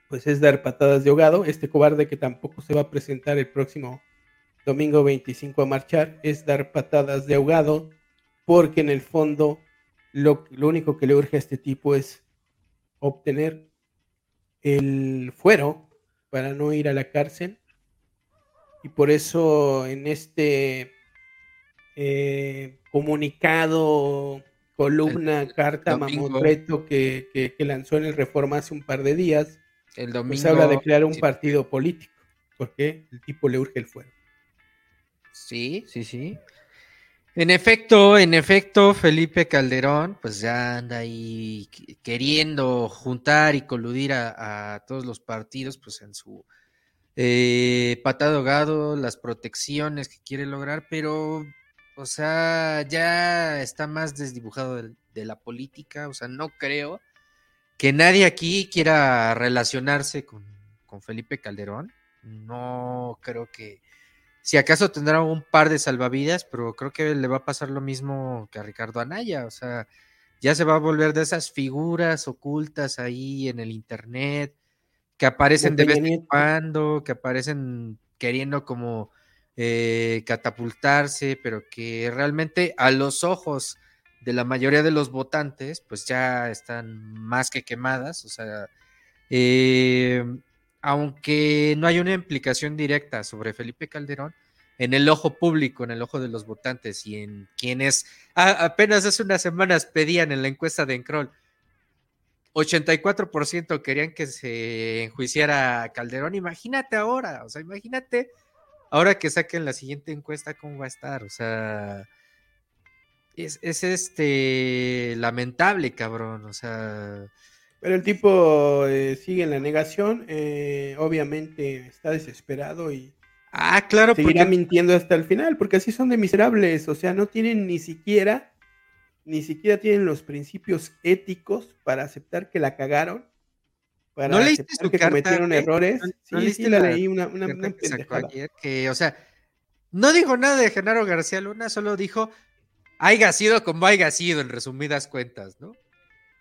pues es dar patadas de ahogado. Este cobarde que tampoco se va a presentar el próximo domingo 25 a marchar, es dar patadas de ahogado, porque en el fondo lo, lo único que le urge a este tipo es obtener el fuero para no ir a la cárcel. Y por eso en este eh, comunicado columna, carta, mamotreto que, que, lanzó en el Reforma hace un par de días, el pues, domingo, se habla de crear un partido político, porque el tipo le urge el fuego. Sí, sí, sí. En efecto, en efecto, Felipe Calderón, pues ya anda ahí queriendo juntar y coludir a, todos los partidos, pues en su eh, patado las protecciones que quiere lograr, pero o sea, ya está más desdibujado de, la política. O sea, no creo que nadie aquí quiera relacionarse con, Felipe Calderón. No creo que. Si acaso tendrá un par de salvavidas, pero creo que le va a pasar lo mismo que a Ricardo Anaya. O sea, ya se va a volver de esas figuras ocultas ahí en el internet, que aparecen de vez en cuando, que aparecen queriendo como eh, catapultarse, pero que realmente a los ojos de la mayoría de los votantes, pues ya están más que quemadas, o sea, eh, aunque no hay una implicación directa sobre Felipe Calderón, en el ojo público, en el ojo de los votantes y en quienes apenas hace unas semanas pedían en la encuesta de Encrol, 84% querían que se enjuiciara a Calderón, imagínate ahora, o sea, imagínate ahora que saquen la siguiente encuesta, ¿cómo va a estar? O sea, es, este lamentable, cabrón. O sea. Pero el tipo eh, sigue en la negación, eh, obviamente está desesperado y ah, claro, seguirá mintiendo hasta el final, porque así son de miserables, o sea, no tienen ni siquiera, ni siquiera tienen los principios éticos para aceptar que la cagaron ¿No leíste su que cometieron errores. sí, sí, la, leí una, una, que, o sea, no dijo nada de Genaro García Luna, solo dijo, haya sido como haya sido, en resumidas cuentas, ¿no?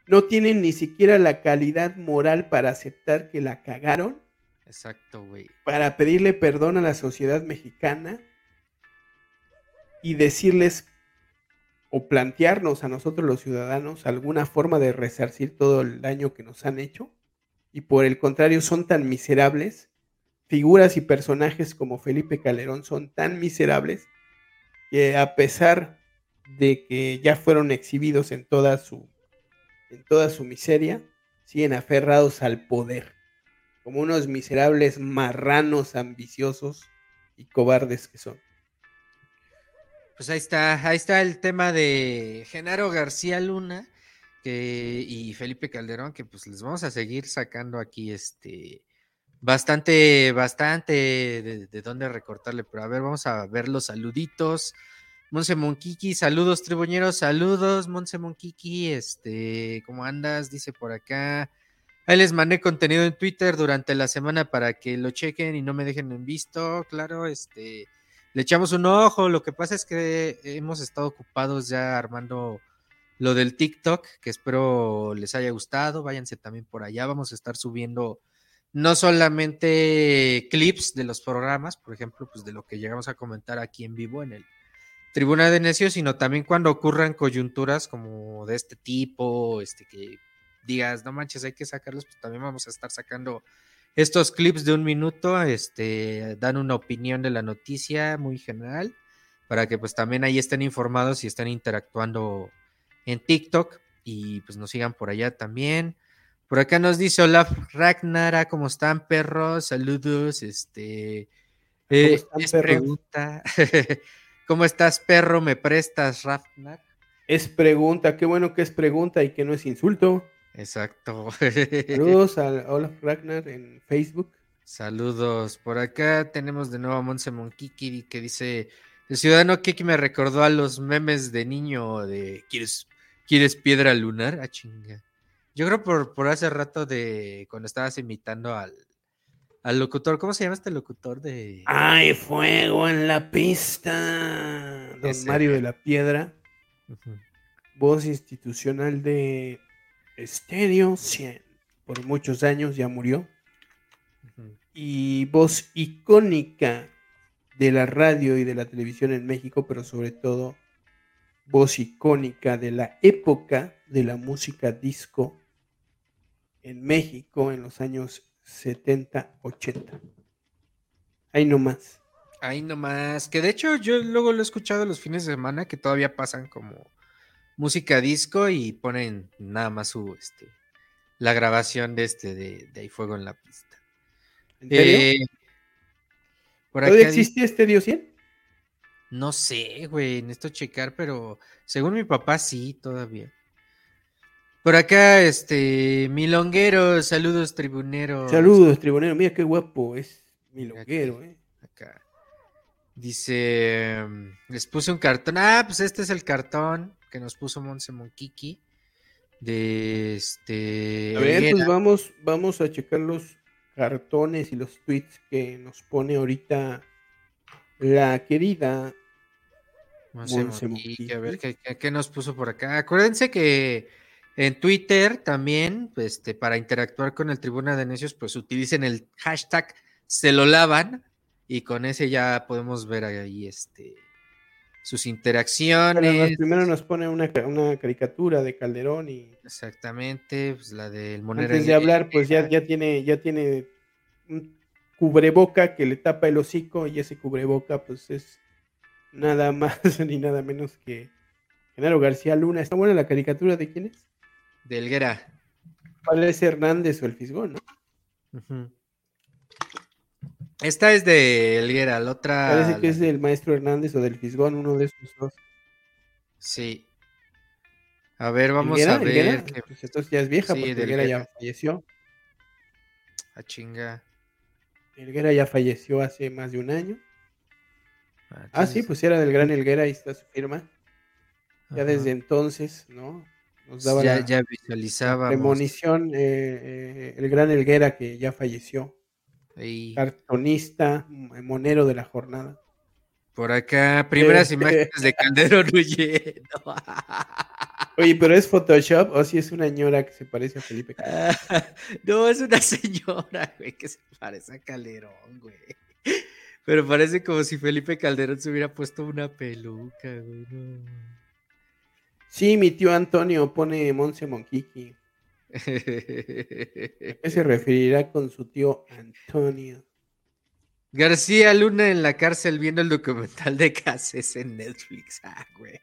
No tienen ni siquiera la calidad moral para aceptar que la cagaron. Exacto, güey. Para pedirle perdón a la sociedad mexicana y decirles o plantearnos a nosotros los ciudadanos alguna forma de resarcir todo el daño que nos han hecho y por el contrario son tan miserables figuras y personajes como Felipe Calderón son tan miserables que a pesar de que ya fueron exhibidos en toda su, en toda su miseria, siguen aferrados al poder, como unos miserables marranos ambiciosos y cobardes que son. Pues ahí está, ahí está el tema de Genaro García Luna que, y Felipe Calderón, que pues les vamos a seguir sacando aquí este bastante, bastante de, de dónde recortarle. Pero a ver, vamos a ver los saluditos. Monse Monquiqui, saludos tribuñeros, saludos, Monse Monquiqui, este, ¿cómo andas? Dice por acá. Ahí les mandé contenido en Twitter durante la semana para que lo chequen y no me dejen en visto, claro, este, le echamos un ojo, lo que pasa es que hemos estado ocupados ya armando lo del TikTok, que espero les haya gustado, váyanse también por allá, vamos a estar subiendo no solamente clips de los programas, por ejemplo, pues de lo que llegamos a comentar aquí en vivo en el tribuna de necios, sino también cuando ocurran coyunturas como de este tipo, este que digas, no manches, hay que sacarlos, pues también vamos a estar sacando estos clips de un minuto, este, dan una opinión de la noticia muy general, para que pues también ahí estén informados y estén interactuando en TikTok y pues nos sigan por allá también. Por acá nos dice Olaf Ragnara, ¿cómo están perros? Saludos, este... Eh, es pregunta. (laughs) ¿Cómo estás, perro? ¿Me prestas, Ragnar? Es pregunta, qué bueno que es pregunta y que no es insulto. Exacto. (laughs) Saludos a Olaf Ragnar en Facebook. Saludos. Por acá tenemos de nuevo a Monse Monkiki que dice: El ciudadano Kiki me recordó a los memes de niño de ¿Quieres, ¿quieres piedra lunar? Ah, chinga. Yo creo por, por hace rato de cuando estabas imitando al, al locutor, ¿cómo se llama este locutor de. ¡Ay, fuego en la pista! Don Mario de la Piedra. Voz institucional de Estéreo 100. Por muchos años ya murió. Y voz icónica de la radio y de la televisión en México, pero sobre todo voz icónica de la época de la música disco en México en los años 70, 80. Ahí nomás. Ahí nomás. Que de hecho yo luego lo he escuchado los fines de semana que todavía pasan como música disco y ponen nada más su este la grabación de este de, de Hay Fuego en la pista. ¿En Eh, ¿Todavía existe este Dios 100? No sé, güey, necesito checar, pero según mi papá sí, todavía. Por acá, este, Milonguero, saludos, tribunero. Saludos, tribunero. Mira qué guapo es Milonguero, eh. Acá. Dice, les puse un cartón. Ah, pues este es el cartón que nos puso Monse Monkiki. De este. A ver, pues vamos, vamos a checar los cartones y los tweets que nos pone ahorita la querida Monse. A ver ¿qué, qué nos puso por acá. Acuérdense que en Twitter también, este, para interactuar con el Tribuna de Necios, pues utilicen el hashtag se lo lavan y con ese ya podemos ver ahí este, sus interacciones. primero nos pone una, caricatura de Calderón y. Exactamente, pues la del Monero. Antes de hablar, pues ya, ya tiene, ya tiene un cubreboca que le tapa el hocico y ese cubreboca, pues es nada (laughs) más ni nada menos que Genaro García Luna. ¿Está buena la caricatura de quién es? De Helguera. es Hernández o el Fisgón, ¿no? Esta es de Helguera, la otra. Parece que es del maestro Hernández o del Fisgón, uno de esos dos. Sí. A ver, vamos a ver. Pues esto ya es vieja porque Helguera ya falleció. A chinga. Helguera ya falleció hace más de un año. Ah, ah sí, pues era del gran Helguera, ahí está su firma. Ya desde entonces, ¿no? ya, ya visualizaba. Premonición, eh, eh, el gran Elguera que ya falleció. Cartonista, monero de la jornada. Por acá, primeras imágenes de Calderón huyendo. (laughs) Oye, pero es Photoshop o si es una señora que se parece a Felipe Calderón. (laughs) no, es una señora, güey, que se parece a Calderón, güey. Pero parece como si Felipe Calderón se hubiera puesto una peluca, güey. Sí, mi tío Antonio pone Monse Monquiqui. (laughs) ¿A qué se referirá con su tío Antonio? García Luna en la cárcel viendo el documental de Cases en Netflix. (laughs) Ah, güey.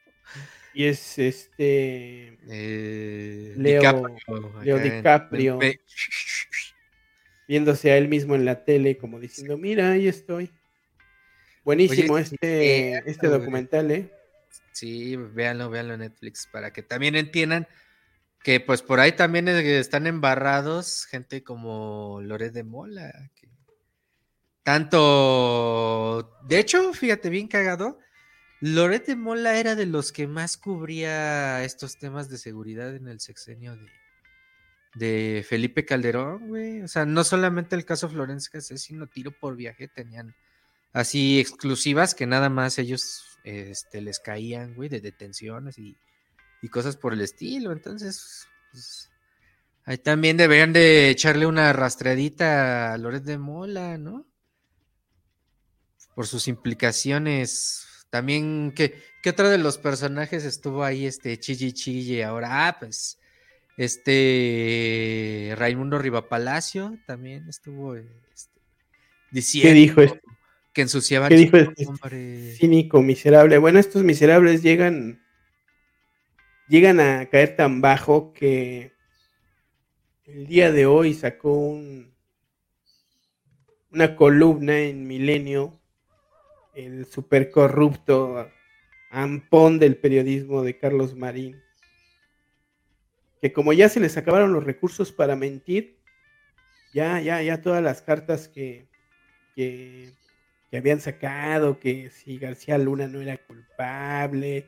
Y es este. Eh, Leo DiCaprio, Leo DiCaprio. en- viéndose a él mismo en la tele, como diciendo, mira, ahí estoy. Buenísimo Oye, este, este documental, ¿eh? Sí, véanlo, véanlo en Netflix para que también entiendan que pues por ahí también eh, están embarrados gente como Loret de Mola. tanto, de hecho, fíjate bien cagado, Loret de Mola era de los que más cubría estos temas de seguridad en el sexenio de, de Felipe Calderón, güey. O sea, no solamente el caso Florencia Cassés, sino tiro por viaje tenían así exclusivas que nada más ellos este, les caían, güey, de detenciones y, y cosas por el estilo. Entonces, pues, ahí también deberían de echarle una rastreadita a Loret de Mola, ¿no? Por sus implicaciones. También, ¿qué, qué otro de los personajes estuvo ahí, este Chille Chille? Ahora, ah, pues, este Raimundo Rivapalacio también estuvo este, diciendo ¿Qué dijo este? que ensuciaban ¿Qué dijo este cínico, miserable? Bueno, estos miserables llegan, llegan a caer tan bajo que el día de hoy sacó un, una columna en Milenio, el super corrupto ampón del periodismo de Carlos Marín, que como ya se les acabaron los recursos para mentir, ya, ya, ya todas las cartas que, que habían sacado, que si García Luna no era culpable,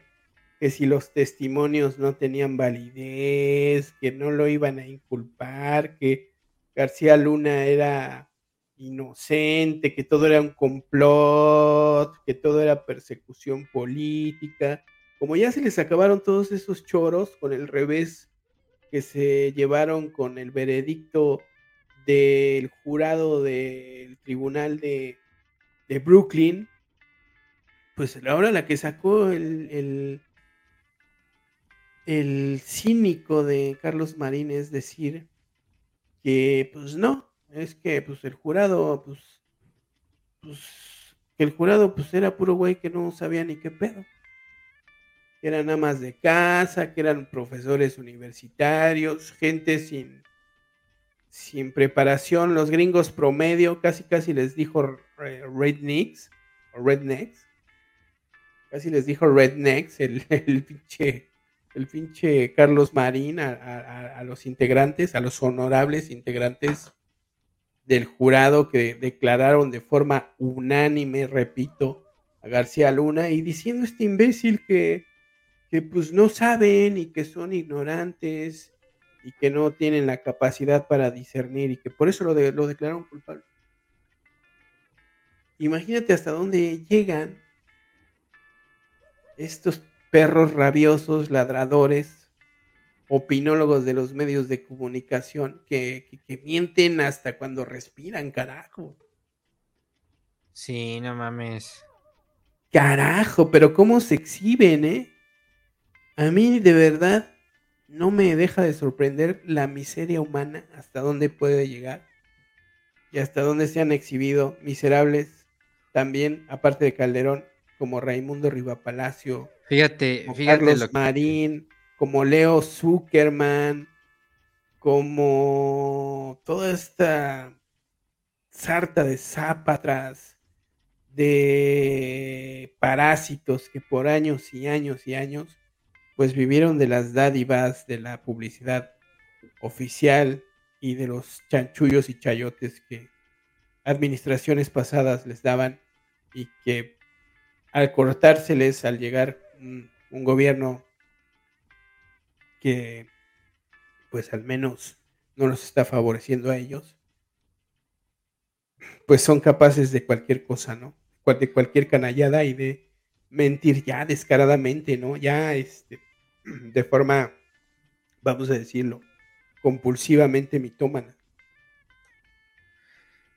que si los testimonios no tenían validez, que no lo iban a inculpar, que García Luna era inocente, que todo era un complot, que todo era persecución política. Como ya se les acabaron todos esos choros con el revés que se llevaron con el veredicto del jurado del tribunal de, de Brooklyn, pues ahora la que sacó el, el, el cínico de Carlos Marín es decir que pues no, es que pues el jurado pues, pues el jurado pues era puro güey que no sabía ni qué pedo. Que eran amas de casa, que eran profesores universitarios, gente sin, sin preparación, los gringos promedio, casi casi les dijo rednecks, o rednecks, casi les dijo rednecks, el, (laughs) el pinche, el pinche Carlos Marín a, los integrantes, a los honorables integrantes del jurado que declararon de forma unánime, repito, a García Luna y diciendo este imbécil que, que pues no saben y que son ignorantes y que no tienen la capacidad para discernir y que por eso lo, de- lo declararon culpable. Imagínate hasta dónde llegan estos perros rabiosos, ladradores, opinólogos de los medios de comunicación que, que- que mienten hasta cuando respiran, carajo. Sí, no mames. Carajo, pero cómo se exhiben, ¿eh? A mí de verdad no me deja de sorprender la miseria humana hasta dónde puede llegar y hasta dónde se han exhibido miserables también, aparte de Calderón, como Raimundo Rivapalacio, Fíjate, como fíjate Carlos lo que- Marín, como Leo Zuckerman, como toda esta sarta de zápatras, de parásitos que por años y años y años pues vivieron de las dádivas de la publicidad oficial y de los chanchullos y chayotes que administraciones pasadas les daban y que al cortárseles al llegar un, gobierno que pues al menos no los está favoreciendo a ellos, pues son capaces de cualquier cosa, ¿no? De cualquier canallada y de mentir ya descaradamente, ¿no? Ya este, (clears throat) de forma, vamos a decirlo, compulsivamente mitómana.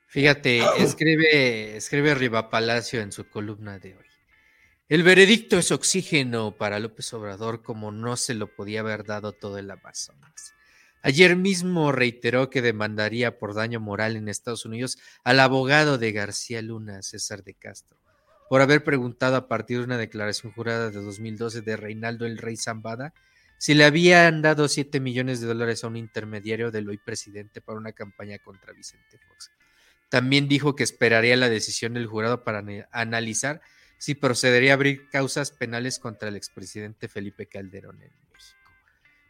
Fíjate, escribe, escribe Riva Palacio en su columna de hoy. El veredicto es oxígeno para López Obrador como no se lo podía haber dado todo el Amazonas. Ayer mismo reiteró que demandaría por daño moral en Estados Unidos al abogado de García Luna, César de Castro, por haber preguntado a partir de una declaración jurada de 2012 de Reinaldo el Rey Zambada si le habían dado 7 millones de dólares a un intermediario del hoy presidente para una campaña contra Vicente Fox. También dijo que esperaría la decisión del jurado para analizar si procedería a abrir causas penales contra el expresidente Felipe Calderón en México.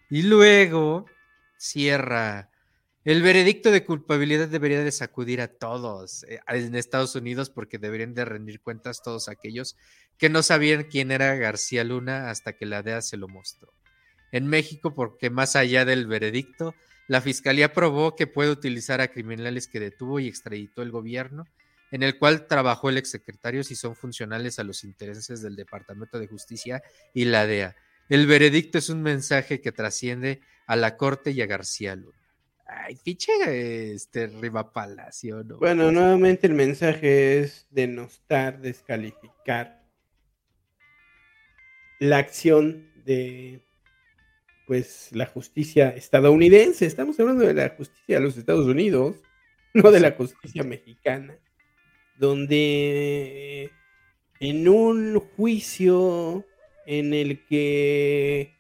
Y luego cierra. El veredicto de culpabilidad debería de sacudir a todos eh, en Estados Unidos porque deberían de rendir cuentas todos aquellos que no sabían quién era García Luna hasta que la DEA se lo mostró. En México, porque más allá del veredicto, la Fiscalía probó que puede utilizar a criminales que detuvo y extraditó el gobierno, en el cual trabajó el exsecretario si son funcionales a los intereses del Departamento de Justicia y la DEA. El veredicto es un mensaje que trasciende a la corte y a García Luna. Ay, fiche este Riva Palacio, ¿no? Bueno, nuevamente el mensaje es denostar, descalificar la acción de pues la justicia estadounidense. Estamos hablando de la justicia de los Estados Unidos, no de la justicia mexicana, donde en un juicio en el que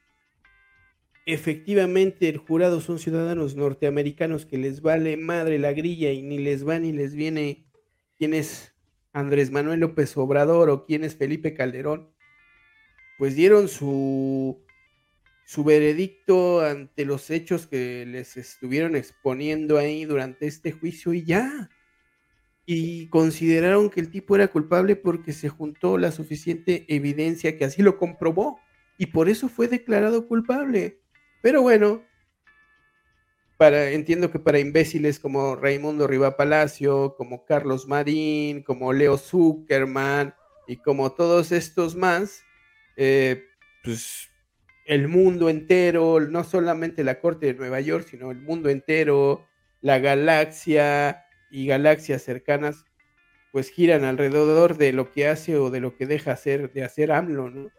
efectivamente el jurado son ciudadanos norteamericanos que les vale madre la grilla y ni les va ni les viene quién es Andrés Manuel López Obrador o quién es Felipe Calderón, pues dieron su, su veredicto ante los hechos que les estuvieron exponiendo ahí durante este juicio y ya. Y consideraron que el tipo era culpable porque se juntó la suficiente evidencia que así lo comprobó y por eso fue declarado culpable. Pero bueno, para, entiendo que para imbéciles como Raimundo Riva Palacio, como Carlos Marín, como Leo Zuckerman y como todos estos más, eh, pues el mundo entero, no solamente la Corte de Nueva York, sino el mundo entero, la galaxia y galaxias cercanas, pues giran alrededor de lo que hace o de lo que deja hacer, de hacer AMLO, ¿no?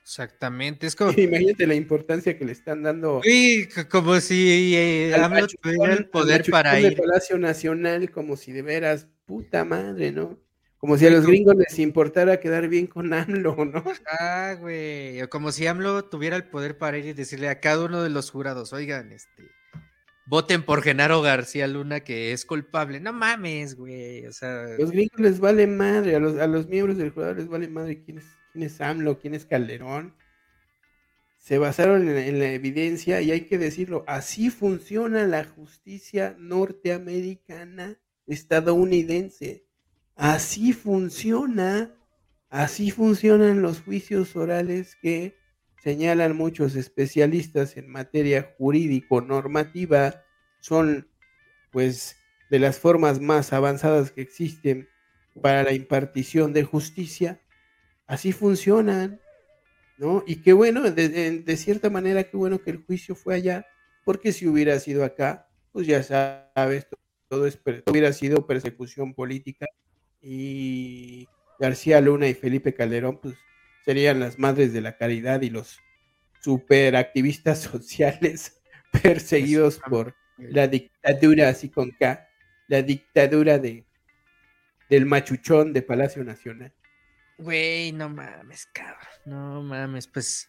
Exactamente, es como... (laughs) Imagínate la importancia que le están dando. Sí, como si eh, AMLO tuviera el poder para ir. Palacio Nacional, como si de veras, puta madre, ¿no? Como si a los gringos les importara quedar bien con AMLO, ¿no? Ah, güey. Como si AMLO tuviera el poder para ir y decirle a cada uno de los jurados, oigan, este, voten por Genaro García Luna que es culpable. No mames, güey. O sea. Los gringos les vale madre, a los, a los miembros del jurado les vale madre quién es quién es AMLO, quién es Calderón, se basaron en, la evidencia y hay que decirlo, así funciona la justicia norteamericana estadounidense. Así funciona, así funcionan los juicios orales que señalan muchos especialistas en materia jurídico-normativa, son pues de las formas más avanzadas que existen para la impartición de justicia así funcionan, ¿no? Y qué bueno, de, cierta manera, qué bueno que el juicio fue allá, porque si hubiera sido acá, pues ya sabes, todo, es, hubiera sido persecución política y García Luna y Felipe Calderón, pues serían las madres de la caridad y los superactivistas (laughs) sociales perseguidos por la dictadura, así con K, la dictadura de, del machuchón de Palacio Nacional. Güey, no mames, cabrón. No mames, pues.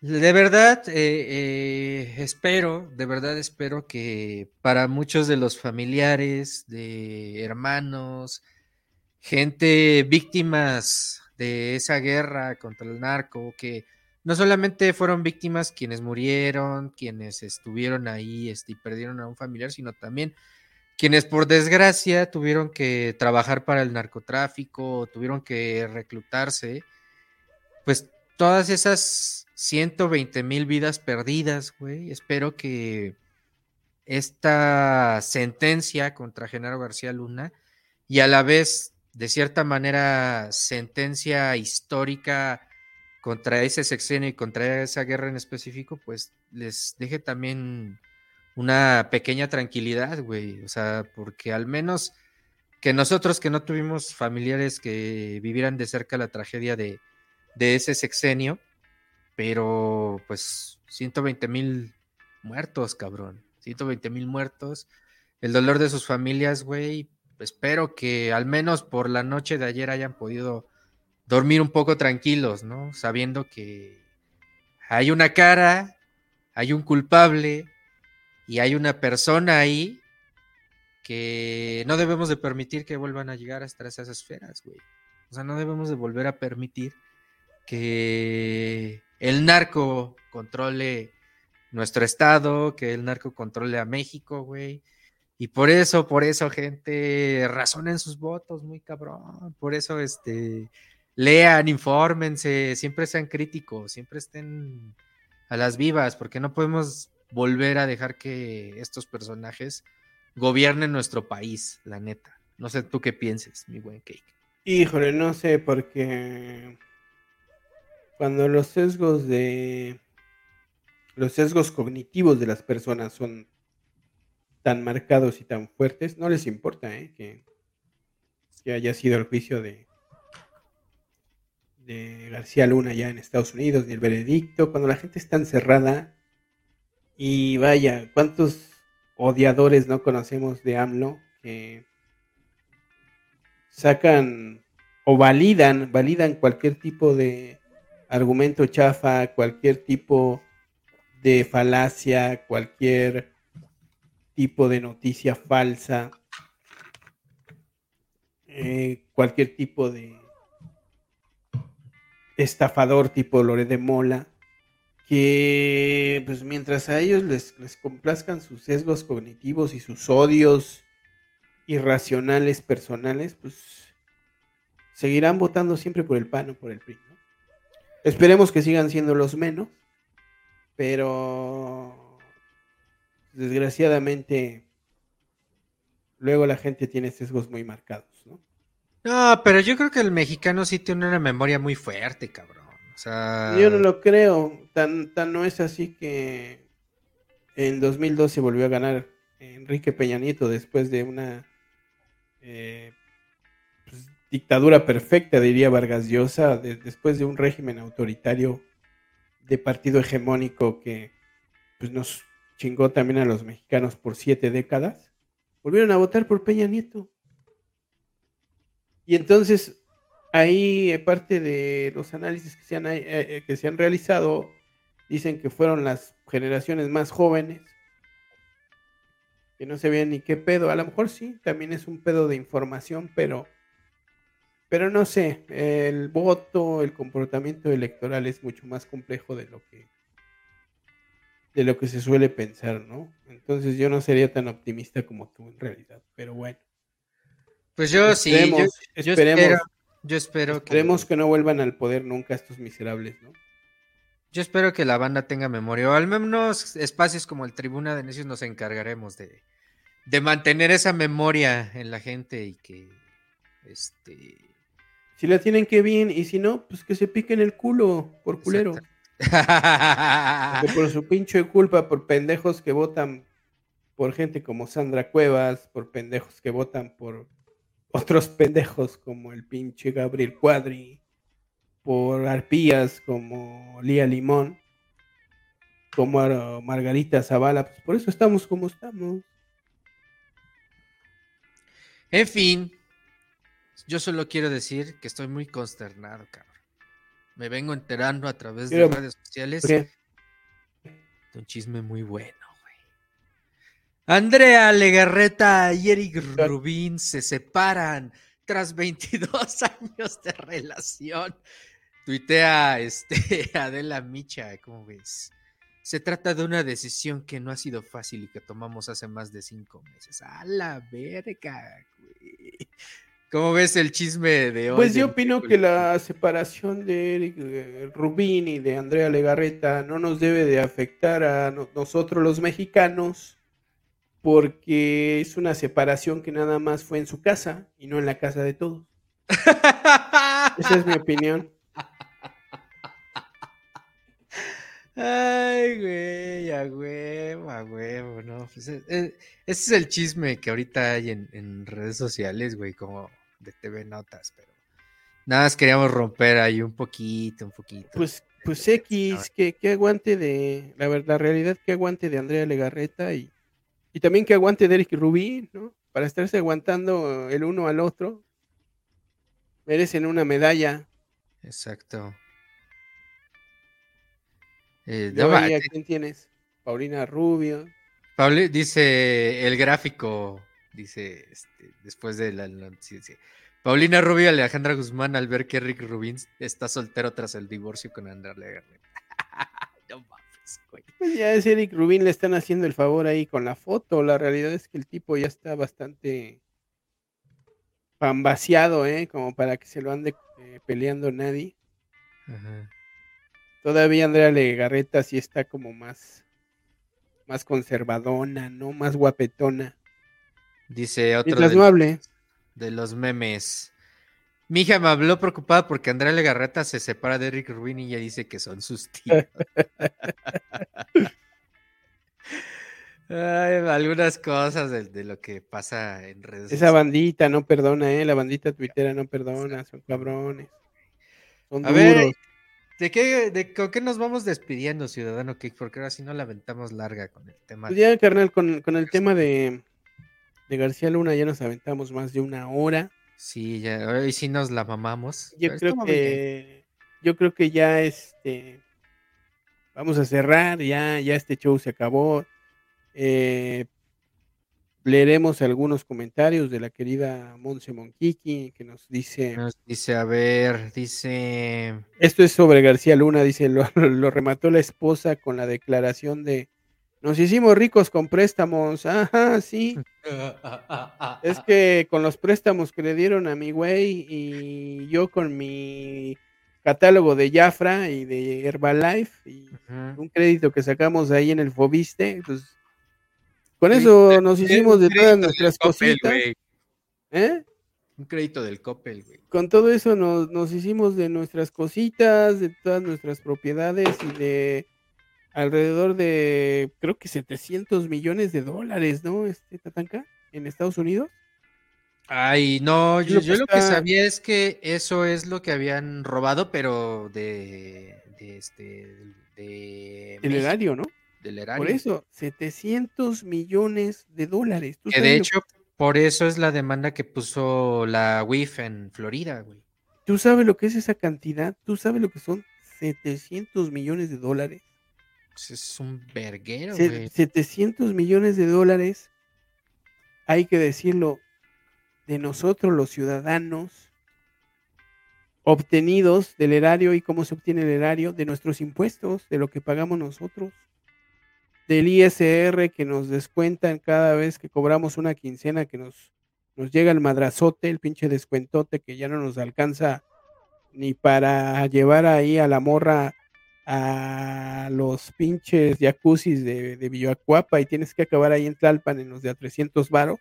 De verdad, eh, eh, espero, de verdad espero que para muchos de los familiares, de hermanos, gente víctimas de esa guerra contra el narco, que no solamente fueron víctimas quienes murieron, quienes estuvieron ahí este, y perdieron a un familiar, sino también quienes por desgracia tuvieron que trabajar para el narcotráfico, tuvieron que reclutarse, pues todas esas 120 mil vidas perdidas, güey, espero que esta sentencia contra Genaro García Luna y a la vez, de cierta manera, sentencia histórica contra ese sexenio y contra esa guerra en específico, pues les deje también una pequeña tranquilidad, güey. O sea, porque al menos que nosotros que no tuvimos familiares que vivieran de cerca la tragedia de, ese sexenio, pero pues 120 mil muertos, cabrón. 120 mil muertos. El dolor de sus familias, güey. Espero que al menos por la noche de ayer hayan podido dormir un poco tranquilos, ¿no? Sabiendo que hay una cara, hay un culpable y hay una persona ahí que no debemos de permitir que vuelvan a llegar hasta esas esferas, güey. O sea, no debemos de volver a permitir que el narco controle nuestro estado, que el narco controle a México, güey. Y por eso, por eso, gente, razonen sus votos, muy cabrón. Por eso, este, lean, infórmense, siempre sean críticos, siempre estén a las vivas, porque no podemos volver a dejar que estos personajes gobiernen nuestro país, la neta. No sé tú qué pienses, mi buen cake. Híjole, no sé, porque cuando los sesgos de los sesgos cognitivos de las personas son tan marcados y tan fuertes, no les importa ¿eh? que, haya sido el juicio de, de García Luna ya en Estados Unidos, ni el veredicto, cuando la gente está encerrada y vaya, ¿cuántos odiadores no conocemos de AMLO que sacan o validan, validan cualquier tipo de argumento chafa, cualquier tipo de falacia, cualquier tipo de noticia falsa, eh, cualquier tipo de estafador tipo Lore de Mola, que pues mientras a ellos les, les complazcan sus sesgos cognitivos y sus odios irracionales personales, pues seguirán votando siempre por el PAN o por el PRI. Esperemos que sigan siendo los menos, pero desgraciadamente luego la gente tiene sesgos muy marcados, ¿no? No, pero yo creo que el mexicano sí tiene una memoria muy fuerte, cabrón. O sea... Yo no lo creo, tan, tan no es así que en 2012 volvió a ganar Enrique Peña Nieto después de una eh, pues, dictadura perfecta, diría Vargas Llosa, después de un régimen autoritario de partido hegemónico que pues, nos chingó también a los mexicanos por siete décadas, volvieron a votar por Peña Nieto. Y entonces ahí parte de los análisis que se han, eh, eh, que se han realizado dicen que fueron las generaciones más jóvenes que no se veían ni qué pedo. A lo mejor sí, también es un pedo de información, pero pero no sé, el voto, el comportamiento electoral es mucho más complejo de lo que de lo que se suele pensar, ¿no? Entonces yo no sería tan optimista como tú en realidad, pero bueno. Pues yo sí, yo, esperemos, yo espero, esperemos que... no vuelvan al poder nunca estos miserables, ¿no? Yo espero que la banda tenga memoria, o al menos espacios como el Tribuna de Necios nos encargaremos de, de mantener esa memoria en la gente y que este si la tienen que bien, y si no, pues que se piquen el culo por culero. Por su pinche culpa, por pendejos que votan por gente como Sandra Cuevas, por pendejos que votan por otros pendejos como el pinche Gabriel Cuadri, por arpías como Lía Limón, como Margarita Zavala, pues por eso estamos como estamos. En fin, yo solo quiero decir que estoy muy consternado, cabrón. Me vengo enterando a través de redes sociales de un chisme muy bueno, güey. Andrea Legarreta y Eric Rubín se separan tras 22 (laughs) años de relación. Tuitea este, (laughs) Adela Micha, ¿cómo ves? Se trata de una decisión que no ha sido fácil y que tomamos hace más de cinco meses. A la verga, güey. ¿Cómo ves el chisme de hoy? Pues yo opino que la separación de Eric eh, Rubín y de Andrea Legarreta no nos debe de afectar a nosotros los mexicanos porque es una separación que nada más fue en su casa y no en la casa de todos. (laughs) Esa es mi opinión. Ay, güey, a huevo, a huevo, no. Pues, eh, eh, ese es el chisme que ahorita hay en, en, redes sociales, güey, como de TV Notas, pero nada más queríamos romper ahí un poquito, un poquito. Pues Pues X, que, que aguante de, la, la realidad que aguante de Andrea Legarreta y, y también que aguante de Eric Rubí, ¿no? Para estarse aguantando el uno al otro, merecen una medalla. Exacto. Eh, ¿Quién tienes? Paulina Rubio. Pauli, dice el gráfico, dice este, después de la noticia. Paulina Rubio y Alejandra Guzmán al ver que Rick Rubin está soltero tras el divorcio con Andrea Legarreta. (laughs) no mames, güey. Pues ya es Eric Rubin le están haciendo el favor ahí con la foto. La realidad es que el tipo ya está bastante pambaseado, ¿eh? Como para que se lo ande eh, peleando nadie. Todavía Andrea Legarreta sí está como más, más conservadona, ¿no? Más guapetona. Dice otro. De los memes. Mi hija me habló preocupada porque Andrea Legarreta se separa de Eric Rubin y ella dice que son sus tíos. (laughs) algunas cosas de, lo que pasa en redes Esa bandita no perdona, ¿eh? La bandita tuitera no perdona, son cabrones. Son A Ver, ¿de qué, de, ¿con qué nos vamos despidiendo, Ciudadano Kick? Porque ahora sí no la aventamos larga con el tema. Pues ya, carnal, con, con el tema de, de García Luna ya nos aventamos más de una hora. Sí, ya, hoy sí nos la mamamos. Yo creo que yo creo que ya este vamos a cerrar, ya, ya este show se acabó. Eh, leeremos algunos comentarios de la querida Monse Monquiqui que nos dice. Nos dice, a ver, dice. Esto es sobre García Luna, dice, lo remató la esposa con la declaración de nos hicimos ricos con préstamos. Ajá, sí. (laughs) es que con los préstamos que le dieron a mi güey y yo con mi catálogo de Jafra y de Herbalife y un crédito que sacamos ahí en el Fobiste, pues con eso nos hicimos de todas nuestras cositas. ¿Eh? Un crédito del Coppel, güey. Con todo eso nos, nos hicimos de nuestras cositas, de todas nuestras propiedades y de alrededor de, creo que 700 millones de dólares, ¿no? Este Tatanka, en Estados Unidos. Ay, no, yo, lo que sabía es que eso es lo que habían robado, pero de, de este, de... El erario, ¿no? Del erario. Por eso, 700 millones de dólares. Que de hecho, por eso es la demanda que puso la WIF en Florida, güey. ¿Tú sabes lo que es esa cantidad? ¿Tú sabes lo que son 700 millones de dólares? Pues, es un verguero, 700 millones de dólares, hay que decirlo, de nosotros los ciudadanos, obtenidos del erario y cómo se obtiene el erario, de nuestros impuestos, de lo que pagamos nosotros, del ISR que nos descuentan cada vez que cobramos una quincena, que nos, nos llega el madrazote, el pinche descuentote que ya no nos alcanza ni para llevar ahí a la morra a los pinches jacuzzis de, Villacuapa y tienes que acabar ahí en Tlalpan en los de a 300 varo.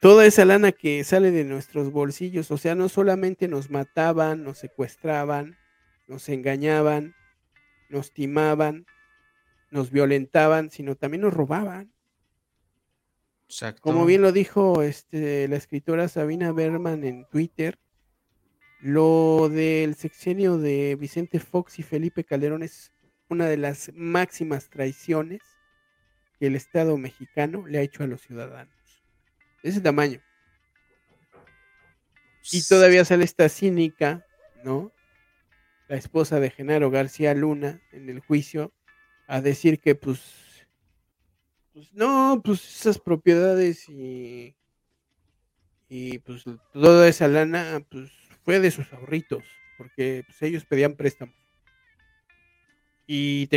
Toda esa lana que sale de nuestros bolsillos, o sea, no solamente nos mataban, nos secuestraban, nos engañaban, nos timaban, nos violentaban, sino también nos robaban. Como bien lo dijo este, la escritora Sabina Berman en Twitter, lo del sexenio de Vicente Fox y Felipe Calderón es una de las máximas traiciones que el Estado mexicano le ha hecho a los ciudadanos. De ese tamaño. Y todavía sale esta cínica, ¿no? La esposa de Genaro García Luna en el juicio a decir que pues, pues no, pues esas propiedades y, y pues toda esa lana, pues fue de sus ahorritos, porque pues, ellos pedían préstamos. Y,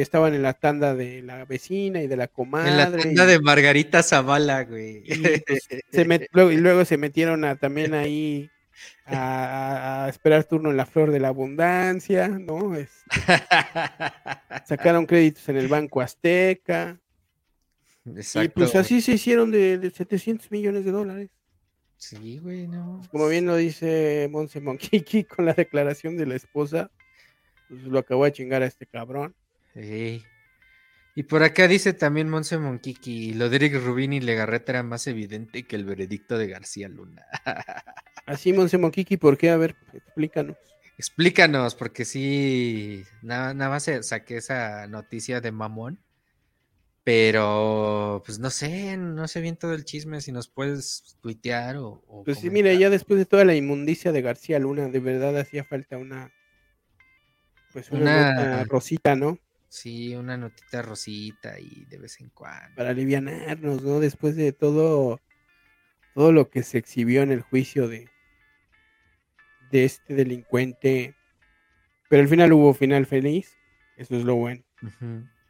estaban en la tanda de la vecina y de la comadre. En la tanda de Margarita Zavala, güey. Y, pues, se luego, se metieron a, también ahí (laughs) a, esperar turno en la flor de la abundancia, ¿no? Este, (laughs) sacaron créditos en el Banco Azteca. Exacto. Y pues así se hicieron de, de 700 millones de dólares. Sí, güey, no. Como bien lo dice Monse Monkiki (laughs) con la declaración de la esposa, pues lo acabó de chingar a este cabrón. Sí. Y por acá dice también Monse Monkiki, lo de Eric Rubín y Legarreta era más evidente que el veredicto de García Luna. (laughs) Así, Monse Monkiki, ¿por qué? A ver, explícanos. explícanos, porque sí, nada, nada más saqué esa noticia de mamón. Pero, pues no sé, no sé bien todo el chisme, si nos puedes tuitear o... pues sí, mira, ya después de toda la inmundicia de García Luna, de verdad hacía falta una... Pues una, rosita, ¿no? Sí, una notita rosita y de vez en cuando. Para alivianarnos, ¿no? Después de todo, todo lo que se exhibió en el juicio de, de este delincuente. Pero al final hubo final feliz. Eso es lo bueno.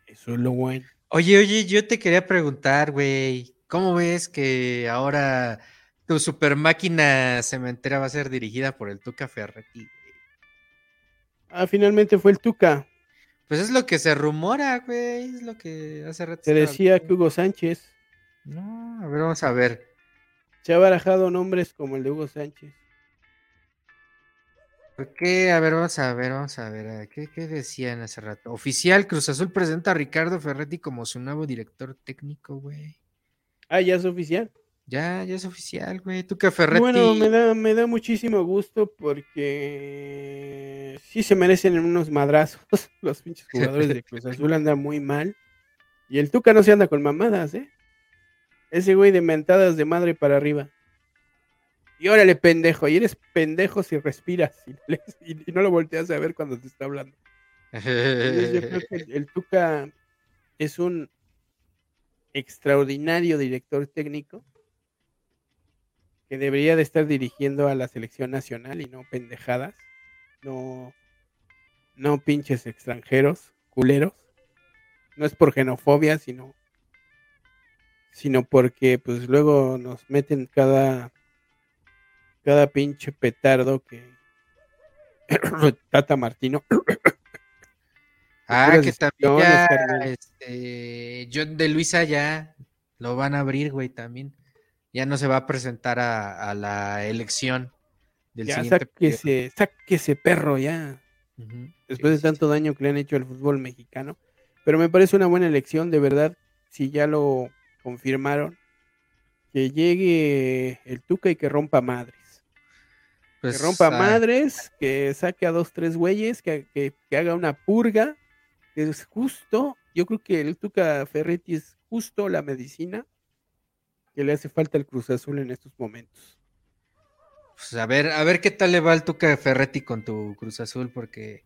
Eso es lo bueno. Oye, oye, yo te quería preguntar, güey, ¿cómo ves que ahora tu super máquina cementera va a ser dirigida por el Tuca Ferretti? Ah, finalmente fue el Tuca. Pues es lo que se rumora, güey, es lo que hace rato. Se decía que Hugo Sánchez. No, a ver, vamos a ver. Se ha barajado nombres como el de Hugo Sánchez. ¿Por qué? A ver, vamos a ver, vamos a ver. ¿Qué, qué decían hace rato? Oficial, Cruz Azul presenta a Ricardo Ferretti como su nuevo director técnico, güey. Ah, ya es oficial. Ya, ya es oficial, güey. Tú que Ferretti. Bueno, me da, me da muchísimo gusto porque sí se merecen unos madrazos. (laughs) Los pinches jugadores de Cruz Azul (laughs) andan muy mal. Y el Tuca no se anda con mamadas, ¿eh? Ese güey de mentadas de madre para arriba. Y órale, pendejo. Y eres pendejo si respiras y, no lo volteas a ver cuando te está hablando. yo creo que el, Tuca es un extraordinario director técnico que debería de estar dirigiendo a la selección nacional y no pendejadas. No, no pinches extranjeros, culeros. No es por xenofobia, sino, sino porque pues luego nos meten cada cada pinche petardo que (coughs) Tata Martino. (coughs) ah, que también ya, este, John de Luisa ya lo van a abrir, güey, también. Ya no se va a presentar a, la elección del ya, siguiente sáquese, sáquese perro ya. Después de tanto daño que le han hecho al fútbol mexicano. Pero me parece una buena elección, de verdad, si ya lo confirmaron. Que llegue el Tuca y que rompa madre que pues, rompa madres, que saque a dos, tres güeyes, que, haga una purga, que es justo. Yo creo que el Tuca Ferretti es justo la medicina que le hace falta al Cruz Azul en estos momentos. Pues a ver, a ver qué tal le va al Tuca Ferretti con tu Cruz Azul, porque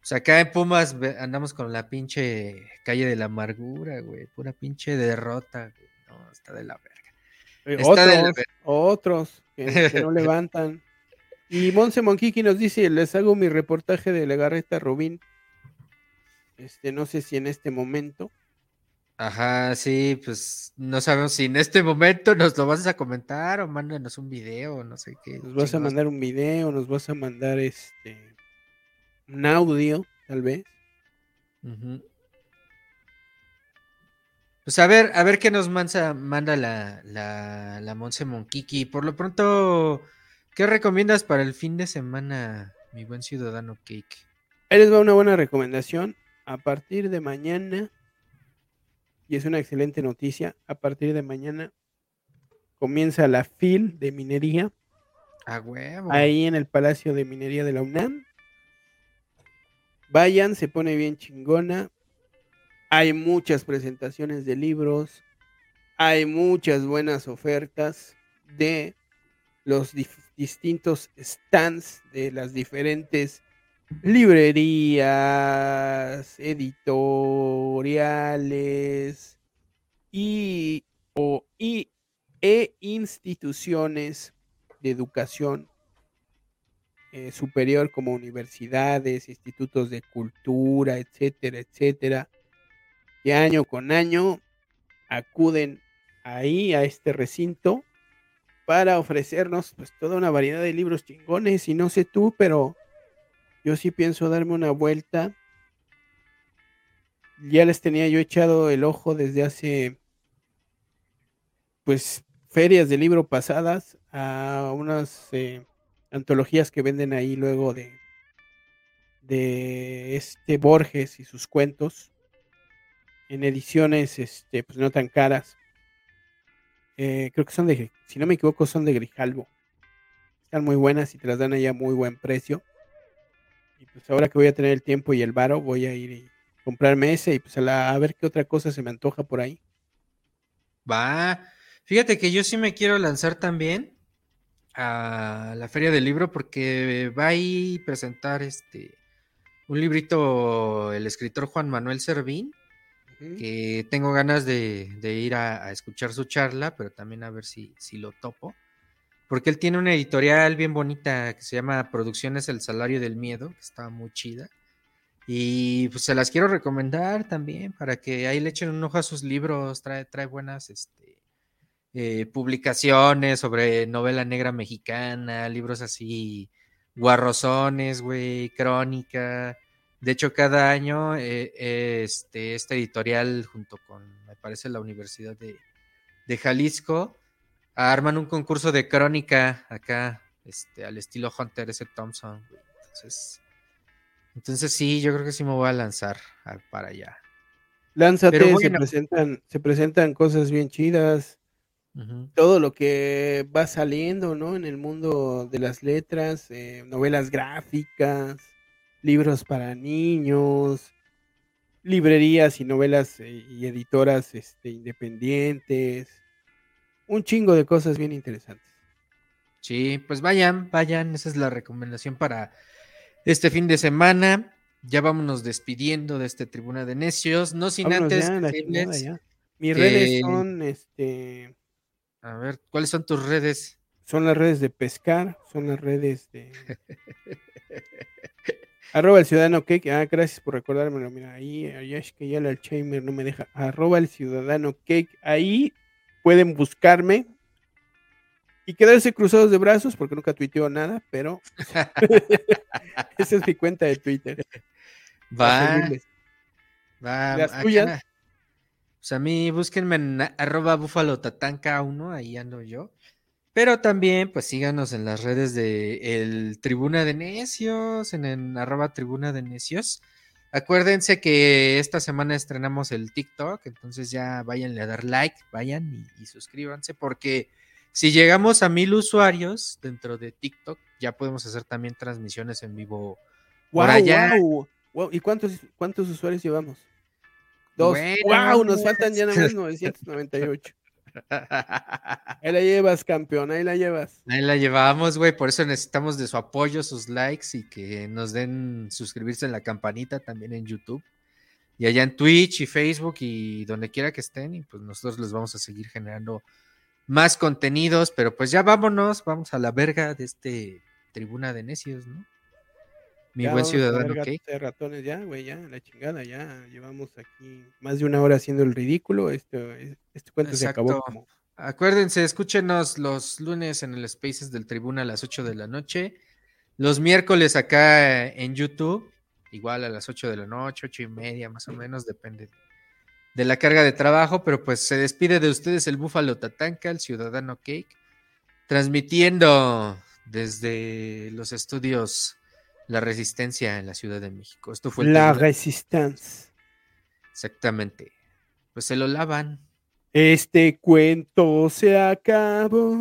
pues acá en Pumas andamos con la pinche calle de la amargura, güey, pura pinche derrota, güey. No, está de la verga. otros, otros que no (laughs) levantan. Y Monse Monquiqui nos dice, les hago mi reportaje de Legarreta Rubín. Este, no sé si en este momento. Ajá, sí, pues no sabemos si en este momento nos lo vas a comentar o mándanos un video, no sé qué. Nos vas a mandar un video, nos vas a mandar este un audio, tal vez. Pues a ver, a ver qué nos manda, manda la, la, la Monse Monquiqui. Por lo pronto, ¿Qué recomiendas para el fin de semana, mi buen ciudadano Cake? Ahí les va una buena recomendación. A partir de mañana, y es una excelente noticia, a partir de mañana comienza la FIL de minería. A huevo. Ahí en el Palacio de Minería de la UNAM. Vayan, se pone bien chingona. Hay muchas presentaciones de libros. Hay muchas buenas ofertas de los distintos stands de las diferentes librerías, editoriales y, o, y e instituciones de educación eh, superior como universidades, institutos de cultura, etcétera, etcétera, que año con año acuden ahí a este recinto para ofrecernos pues toda una variedad de libros chingones y no sé tú, pero yo sí pienso darme una vuelta. Ya les tenía yo echado el ojo desde hace pues ferias de libro pasadas a unas eh, antologías que venden ahí luego de de este Borges y sus cuentos en ediciones este pues no tan caras eh, creo que son de, si no me equivoco, son de Grijalvo. Están muy buenas y te las dan allá a muy buen precio. Pues ahora que voy a tener el tiempo y el varo, voy a ir y comprarme ese y pues a, a ver qué otra cosa se me antoja por ahí. Va. Fíjate que yo sí me quiero lanzar también a la feria del libro porque va a ir presentar este un librito el escritor Juan Manuel Servín que tengo ganas de, ir a, escuchar su charla, pero también a ver si, si lo topo. Porque él tiene una editorial bien bonita que se llama Producciones El Salario del Miedo, que está muy chida. Y pues se las quiero recomendar también para que ahí le echen un ojo a sus libros. Trae, trae buenas este, eh, publicaciones sobre novela negra mexicana, libros así, guarrozones, güey, crónica. De hecho, cada año eh, este, este, editorial, junto con, me parece, la Universidad de, Jalisco, arman un concurso de crónica acá, este, al estilo Hunter S. Thompson. Entonces, entonces sí, yo creo que sí me voy a lanzar para allá. Lánzate, se, presentan, se presentan cosas bien chidas. Todo lo que va saliendo, ¿no? En el mundo de las letras, eh, novelas gráficas libros para niños, librerías y novelas eh, y editoras este, independientes, un chingo de cosas bien interesantes. Sí, pues vayan, vayan, esa es la recomendación para este fin de semana. Ya vámonos despidiendo de este Tribuna de Necios, no sin antes Mis redes son este A ver, ¿cuáles son tus redes? Son las redes de pescar, son las redes de (laughs) Arroba el ciudadano cake. Ah, gracias por recordármelo. Mira, ahí, es que ya el Chamer no me deja. Arroba el ciudadano cake. Ahí pueden buscarme y quedarse cruzados de brazos porque nunca tuiteo nada, pero (laughs) esa es mi cuenta de Twitter. Va. Va. Las tuyas. Pues a mí búsquenme en arroba búfalo tatanca 1, ahí ando yo. Pero también, pues síganos en las redes de el Tribuna de Necios, en, el arroba Tribuna de Necios. Acuérdense que esta semana estrenamos el TikTok, entonces ya váyanle a dar like, vayan y, suscríbanse, porque si llegamos a mil usuarios dentro de TikTok, ya podemos hacer también transmisiones en vivo por allá. ¿Y cuántos, cuántos usuarios llevamos? Dos. wow, nos faltan ya nada más 998. (laughs) Ahí la llevas, campeón, ahí la llevas. Ahí la llevamos, güey, por eso necesitamos de su apoyo, sus likes y que nos den suscribirse en la campanita también en YouTube. Y allá en Twitch y Facebook y donde quiera que estén, y pues nosotros les vamos a seguir generando más contenidos, pero pues ya vámonos, vamos a la verga de este tribuna de necios, ¿no? Mi buen ciudadano ¿qué? ratones ya, güey, ya, la chingada, ya llevamos aquí más de una hora haciendo el ridículo. Este, este cuento se acabó como. Acuérdense, escúchenos los lunes en el Spaces del Tribuna a las 8 de la noche. Los miércoles acá en YouTube, igual a las 8 de la noche, 8 y media más o menos, depende de la carga de trabajo, pero pues se despide de ustedes el Búfalo Tatanca, el Ciudadano Cake, transmitiendo desde los estudios la resistencia en la Ciudad de México. Esto fue la resistencia. Exactamente. Pues se lo lavan. Este cuento se acabó.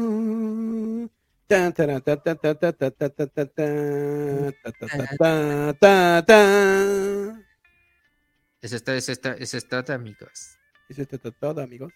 Es esta, es esta, es esta, amigos. Es esta, amigos.